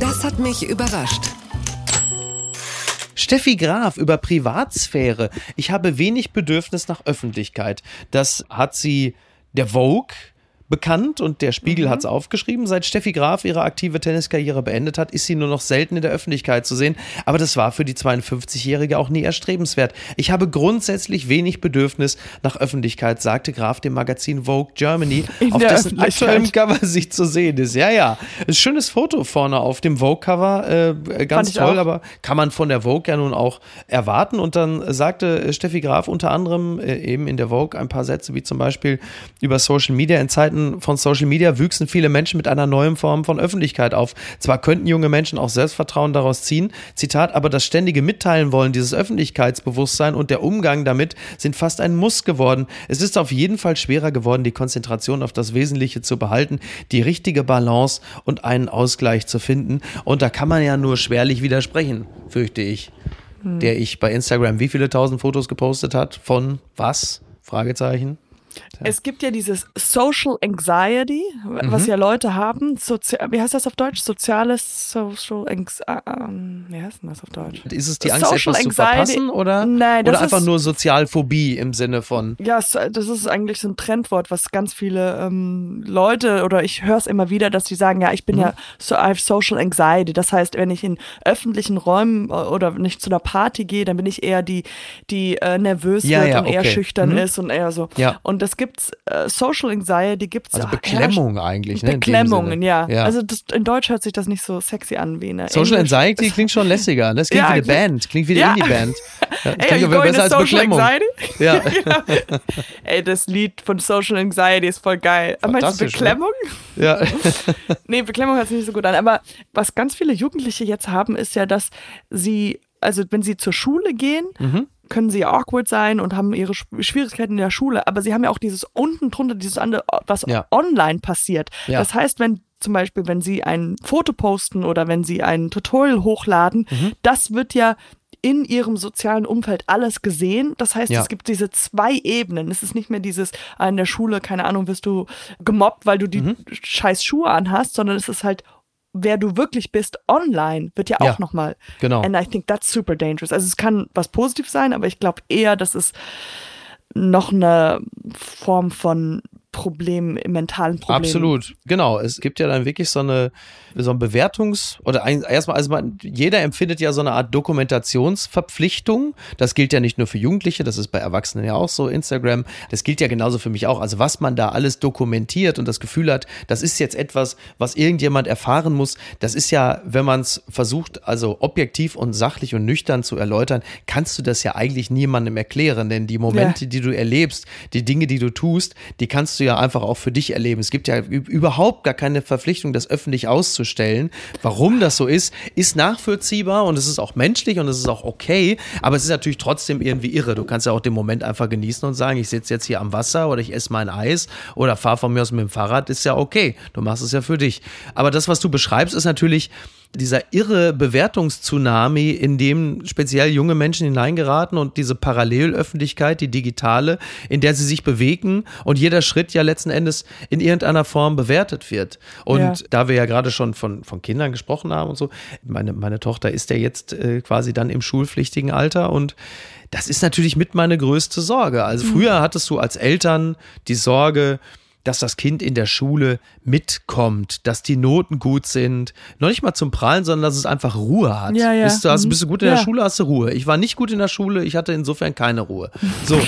Das hat mich überrascht. Steffi Graf über Privatsphäre. Ich habe wenig Bedürfnis nach Öffentlichkeit. Das hat sie der Vogue bekannt und der Spiegel Mhm. hat es aufgeschrieben. Seit Steffi Graf ihre aktive Tenniskarriere beendet hat, ist sie nur noch selten in der Öffentlichkeit zu sehen. Aber das war für die 52-Jährige auch nie erstrebenswert. Ich habe grundsätzlich wenig Bedürfnis nach Öffentlichkeit, sagte Graf dem Magazin Vogue Germany, In auf dessen aktuellem Cover sich zu sehen ist. Ja, ja. Ein schönes Foto vorne auf dem Vogue-Cover. Äh, ganz ich toll, auch. aber kann man von der Vogue ja nun auch erwarten. Und dann sagte äh, Steffi Graf unter anderem äh, eben in der Vogue ein paar Sätze, wie zum Beispiel über Social Media. In Zeiten von Social Media wüchsen viele Menschen mit einer neuen Form von Öffentlichkeit auf. Zwar könnten junge Menschen auch Selbstvertrauen daraus ziehen, Zitat, aber das ständige Mitteilen wollen, dieses Öffentlichkeitsbewusstsein und der Umgang damit sind fast ein Muss geworden. Es ist auf jeden Fall schwerer geworden, die Konzentration auf das Wesentliche zu behalten, die richtige Balance und einen Ausgleich zu finden. Und da kann man ja nur schwerlich widersprechen, fürchte ich. hm. der ich bei Instagram wie viele tausend Fotos gepostet hat von was? Fragezeichen. Es gibt ja dieses Social Anxiety, was mhm. ja Leute haben. Sozi wie heißt das auf Deutsch? Soziales Social Anxiety. Ähm, wie heißt denn das auf Deutsch? Ist es die Angst, Social etwas Anxiety. zu verpassen oder, Nein, oder einfach ist, nur Sozialphobie im Sinne von? Ja, das ist eigentlich so ein Trendwort, was ganz viele ähm, Leute oder ich höre es immer wieder, dass die sagen, ja, ich bin mhm. ja so, I have Social Anxiety. Das heißt, wenn ich in öffentlichen Räumen äh, oder nicht zu einer Party gehe, dann bin ich eher die, die äh, nervös ja, wird ja, und okay. eher schüchtern mhm. ist und eher so. Ja. Und das gibt's äh, Social Anxiety gibt's also Beklemmung ja, eigentlich ne, Beklemmungen ja. ja. also das, in Deutsch hört sich das nicht so sexy an wie eine Social Englisch. Anxiety klingt schon lässiger das klingt ja, wie eine Band klingt wie eine ja. Indie Band ja, Ey, klingt aber besser als Beklemmung Anxiety? ja. Ey das Lied von Social Anxiety ist voll geil aber meinst du Beklemmung ne? ja nee Beklemmung hört sich nicht so gut an aber was ganz viele Jugendliche jetzt haben ist ja dass sie also wenn sie zur Schule gehen mhm können sie awkward sein und haben ihre Schwierigkeiten in der Schule, aber sie haben ja auch dieses unten drunter, dieses andere, was ja. online passiert. Ja. Das heißt, wenn zum Beispiel, wenn sie ein Foto posten oder wenn sie ein Tutorial hochladen, mhm. das wird ja in ihrem sozialen Umfeld alles gesehen. Das heißt, ja. es gibt diese zwei Ebenen. Es ist nicht mehr dieses, ah, in der Schule, keine Ahnung, wirst du gemobbt, weil du die mhm. scheiß Schuhe anhast, sondern es ist halt wer du wirklich bist online wird ja auch ja, nochmal. Genau. And I think that's super dangerous. Also es kann was Positives sein, aber ich glaube eher, dass es noch eine Form von Problem, mentalen Problem. Absolut, genau. Es gibt ja dann wirklich so eine, so ein Bewertungs- oder ein, erstmal, also man, jeder empfindet ja so eine Art Dokumentationsverpflichtung. Das gilt ja nicht nur für Jugendliche, das ist bei Erwachsenen ja auch so, Instagram. Das gilt ja genauso für mich auch. Also was man da alles dokumentiert und das Gefühl hat, das ist jetzt etwas, was irgendjemand erfahren muss. Das ist ja, wenn man es versucht, also objektiv und sachlich und nüchtern zu erläutern, kannst du das ja eigentlich niemandem erklären, denn die Momente, ja. die du erlebst, die Dinge, die du tust, die kannst du ja einfach auch für dich erleben. Es gibt ja überhaupt gar keine Verpflichtung, das öffentlich auszustellen. Warum das so ist, ist nachvollziehbar und es ist auch menschlich und es ist auch okay, aber es ist natürlich trotzdem irgendwie irre. Du kannst ja auch den Moment einfach genießen und sagen, ich sitze jetzt hier am Wasser oder ich esse mein Eis oder fahre von mir aus mit dem Fahrrad, ist ja okay. Du machst es ja für dich. Aber das, was du beschreibst, ist natürlich dieser irre Bewertungstsunami, in dem speziell junge Menschen hineingeraten und diese Parallelöffentlichkeit, die digitale, in der sie sich bewegen und jeder Schritt ja letzten Endes in irgendeiner Form bewertet wird. Und ja. da wir ja gerade schon von, von Kindern gesprochen haben und so, meine, meine Tochter ist ja jetzt äh, quasi dann im schulpflichtigen Alter und das ist natürlich mit meine größte Sorge. Also mhm. früher hattest du als Eltern die Sorge, dass das Kind in der Schule mitkommt, dass die Noten gut sind. Noch nicht mal zum Prallen, sondern dass es einfach Ruhe hat. Ja, ja. Bist, du, also bist du gut in ja. der Schule, hast du Ruhe. Ich war nicht gut in der Schule, ich hatte insofern keine Ruhe. So.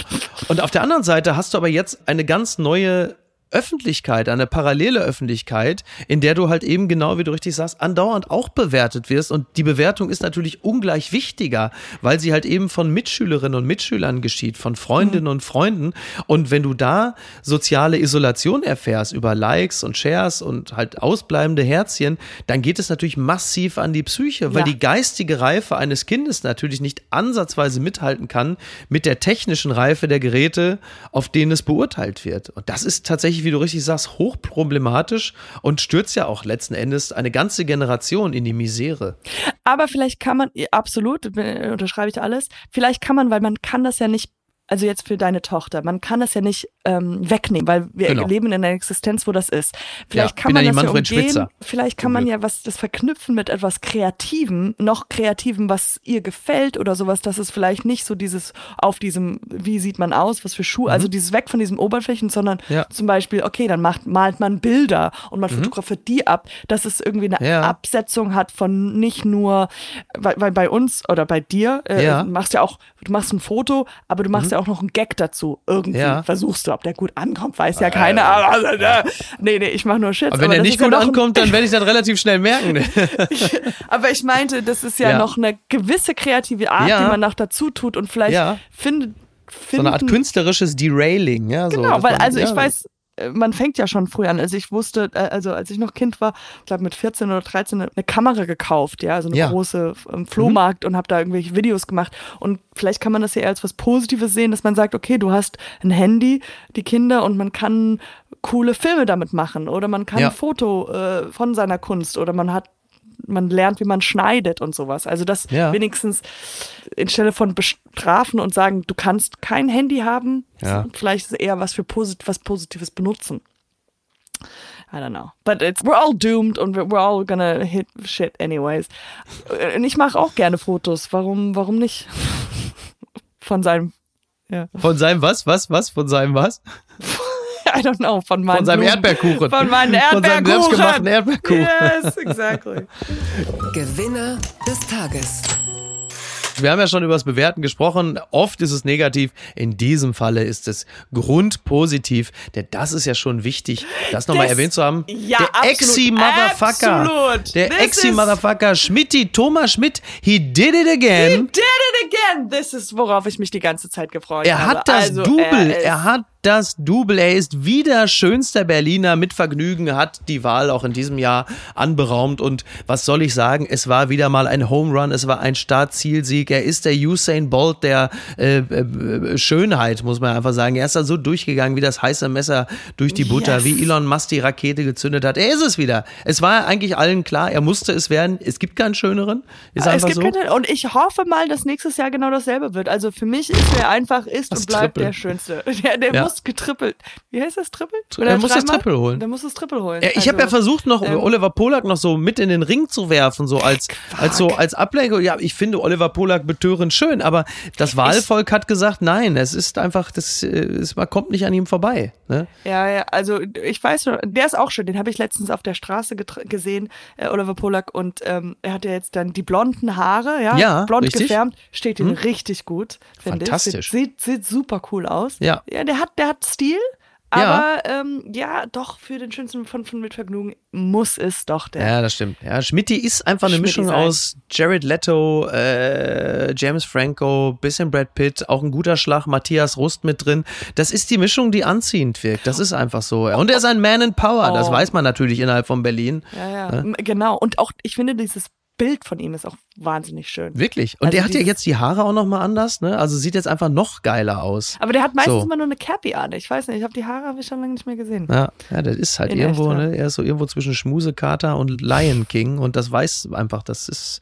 Und auf der anderen Seite hast du aber jetzt eine ganz neue Öffentlichkeit, eine parallele Öffentlichkeit, in der du halt eben genau, wie du richtig sagst, andauernd auch bewertet wirst. Und die Bewertung ist natürlich ungleich wichtiger, weil sie halt eben von Mitschülerinnen und Mitschülern geschieht, von Freundinnen mhm. und Freunden. Und wenn du da soziale Isolation erfährst über Likes und Shares und halt ausbleibende Herzchen, dann geht es natürlich massiv an die Psyche, weil ja. die geistige Reife eines Kindes natürlich nicht ansatzweise mithalten kann mit der technischen Reife der Geräte, auf denen es beurteilt wird. Und das ist tatsächlich tatsächlich, wie du richtig sagst, hochproblematisch und stürzt ja auch letzten Endes eine ganze Generation in die Misere. Aber vielleicht kann man, absolut, unterschreibe ich alles, vielleicht kann man, weil man kann das ja nicht also jetzt für deine Tochter, man kann das ja nicht ähm, wegnehmen, weil wir genau. leben in einer Existenz, wo das ist. Vielleicht ja, kann man ja das ja umgehen, Spitzer. vielleicht kann man ja was das verknüpfen mit etwas Kreativem, noch Kreativem, was ihr gefällt oder sowas, dass es vielleicht nicht so dieses auf diesem, wie sieht man aus, was für Schuhe, mhm. also dieses weg von diesem Oberflächen, sondern ja. zum Beispiel, okay, dann macht, malt man Bilder und man mhm. fotografiert die ab, dass es irgendwie eine ja. Absetzung hat von nicht nur, weil, weil bei uns oder bei dir, äh, machst ja auch, du machst ein Foto, aber du machst mhm. ja auch noch einen Gag dazu. Irgendwie ja. versuchst du, ob der gut ankommt, weiß ja äh, keiner. Also, äh, nee, nee, ich mache nur Shit. Aber wenn er nicht gut ja ankommt, dann werde ich das relativ schnell merken. aber ich meinte, das ist ja, ja, noch eine gewisse kreative Art, die man noch dazu tut und vielleicht findet Finden. So eine Art künstlerisches Derailing, ja. Genau, so, weil also ich weiß, man fängt ja schon früh an. Also ich wusste, äh, also als ich noch Kind war, ich glaube mit 14 oder 13 eine Kamera gekauft, ja, also eine ja. große ähm, Flohmarkt mhm. und habe da irgendwelche Videos gemacht. Und vielleicht kann man das ja eher als was Positives sehen, dass man sagt, okay, du hast ein Handy, die Kinder, und man kann coole Filme damit machen oder man kann ja. ein Foto äh, von seiner Kunst oder man hat man lernt, wie man schneidet und sowas. Also das Ja. wenigstens anstelle von bestrafen und sagen, du kannst kein Handy haben, Ja. vielleicht ist es eher was für Posit was Positives benutzen. I don't know. But it's, we're all doomed und we're, we're all gonna hit shit anyways. Und ich mache auch gerne Fotos. Warum, warum nicht? Von seinem, ja. Von seinem was? Was? Was? Von seinem was? I don't know, von meinem Von seinem Blumen- Erdbeerkuchen. Von meinen Von seinem Erdbeerkuchen. selbstgemachten Erdbeerkuchen. Yes, exactly. Gewinner des Tages. Wir haben ja schon über das Bewerten gesprochen. Oft ist es negativ. In diesem Falle ist es grundpositiv. Denn das ist ja schon wichtig, das nochmal erwähnt zu haben. ja, der. Exi-Motherfucker. Der Exi-Motherfucker Schmidti, Thomas Schmidt, he did it again. Did it again. This is, worauf ich mich die ganze Zeit gefreut Er habe. hat das also, Double, Er, er, hat das Double, er ist wieder schönster Berliner mit Vergnügen, hat die Wahl auch in diesem Jahr anberaumt und was soll ich sagen, es war wieder mal ein Home Run, es war ein Startzielsieg, er ist der Usain Bolt der äh, äh, Schönheit, muss man einfach sagen, er ist da so durchgegangen wie das heiße Messer durch die Butter, Yes. wie Elon Musk die Rakete gezündet hat, er ist es wieder. Es war eigentlich allen klar, er musste es werden, es gibt keinen schöneren, ist es einfach gibt so. keine, und ich hoffe mal, dass nächstes Jahr genau dasselbe wird. Also für mich ist er einfach ist Das und bleibt Triple. der Schönste. Der, der Ja. muss getrippelt. Wie heißt das Triple? Er muss das? Triple holen. Der muss das Triple holen. Ja, ich habe ja Also, versucht, noch ähm, Oliver Polak noch so mit in den Ring zu werfen, so als, als so als Ablenkung. Ja, ich finde Oliver Polak betörend schön, aber das Wahlvolk hat gesagt, nein, es ist einfach, das, äh, es, man kommt nicht an ihm vorbei. Ne? Ja, ja, also ich weiß schon, der ist auch schön, den habe ich letztens auf der Straße gesehen, äh, Oliver Polak, und ähm, er hat ja jetzt dann die blonden Haare, ja, Ja, blond richtig. gefärbt, steht ihm richtig gut. Fantastisch. Sieht, sieht, super cool aus. Ja. Ja, der hat, der hat Stil, Ja. aber ähm, ja, doch, für den schönsten von, von mit Vergnügen muss es doch der. Ja, das stimmt. Ja, Schmidti ist einfach eine Schmidti Mischung sein. aus Jared Leto, äh, James Franco, bisschen Brad Pitt, auch ein guter Schlag, Matthias Rust mit drin. Das ist die Mischung, die anziehend wirkt. Das ist einfach so. Und er ist ein Man in Power, das Oh. weiß man natürlich innerhalb von Berlin. Ja, ja, m- genau. Und auch, ich finde, dieses Bild von ihm ist auch wahnsinnig schön. Wirklich. Und Also der hat ja jetzt die Haare auch nochmal anders, ne? Also sieht jetzt einfach noch geiler aus. Aber der hat meistens So. immer nur eine Cappy an. Ich weiß nicht, ich habe die Haare habe ich schon lange nicht mehr gesehen. Ja, ja, das ist halt In irgendwo, echt, ne? Er ist so irgendwo zwischen Schmusekater und Lion King und das weiß einfach, das ist.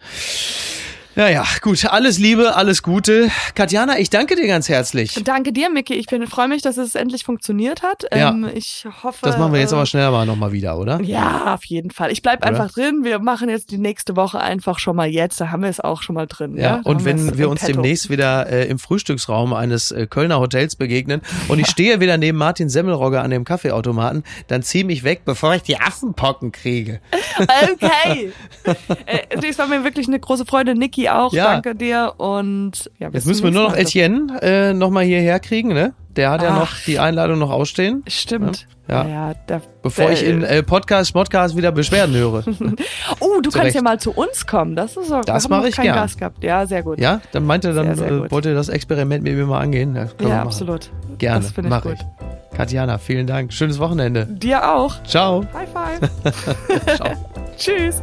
Ja, ja, gut. Alles Liebe, alles Gute. Katjana, ich danke dir ganz herzlich. Danke dir, Micky. Ich freue mich, dass es endlich funktioniert hat. Ja. Ähm, ich hoffe. Das machen wir jetzt äh, aber schneller mal nochmal wieder, oder? Ja, auf jeden Fall. Ich bleib Oder? einfach drin. Wir machen jetzt die nächste Woche einfach schon mal jetzt. Da haben wir es auch schon mal drin. Ja, Ja, Da und wenn wir uns Petto. demnächst wieder äh, im Frühstücksraum eines äh, Kölner Hotels begegnen und ich stehe wieder neben Martin Semmelrogge an dem Kaffeeautomaten, dann zieh mich weg, bevor ich die Affenpocken kriege. Okay. äh, es war mir wirklich eine große Freude. Niki auch. Ja. Danke dir. Und ja, Jetzt müssen wir nur noch. Etienne äh, nochmal hierher kriegen, ne? Der hat ja noch Ach. die Einladung noch ausstehen. Stimmt. Ja. ja da, Bevor äh, ich in äh, Podcast, Podcast wieder Beschwerden höre. Oh, du Zu kannst ja mal zu uns kommen. Das ist auch. Das wir haben mach noch ich keinen gern. Gast gehabt. Ja, sehr gut. Ja, dann meinte er, dann Sehr, sehr äh, wollte das Experiment mit mir mal angehen. Ja, machen. absolut. Gerne, Das finde ich mache gut. ich. Katjana, vielen Dank. Schönes Wochenende. Dir auch. Ciao. High five. Ciao. Tschüss.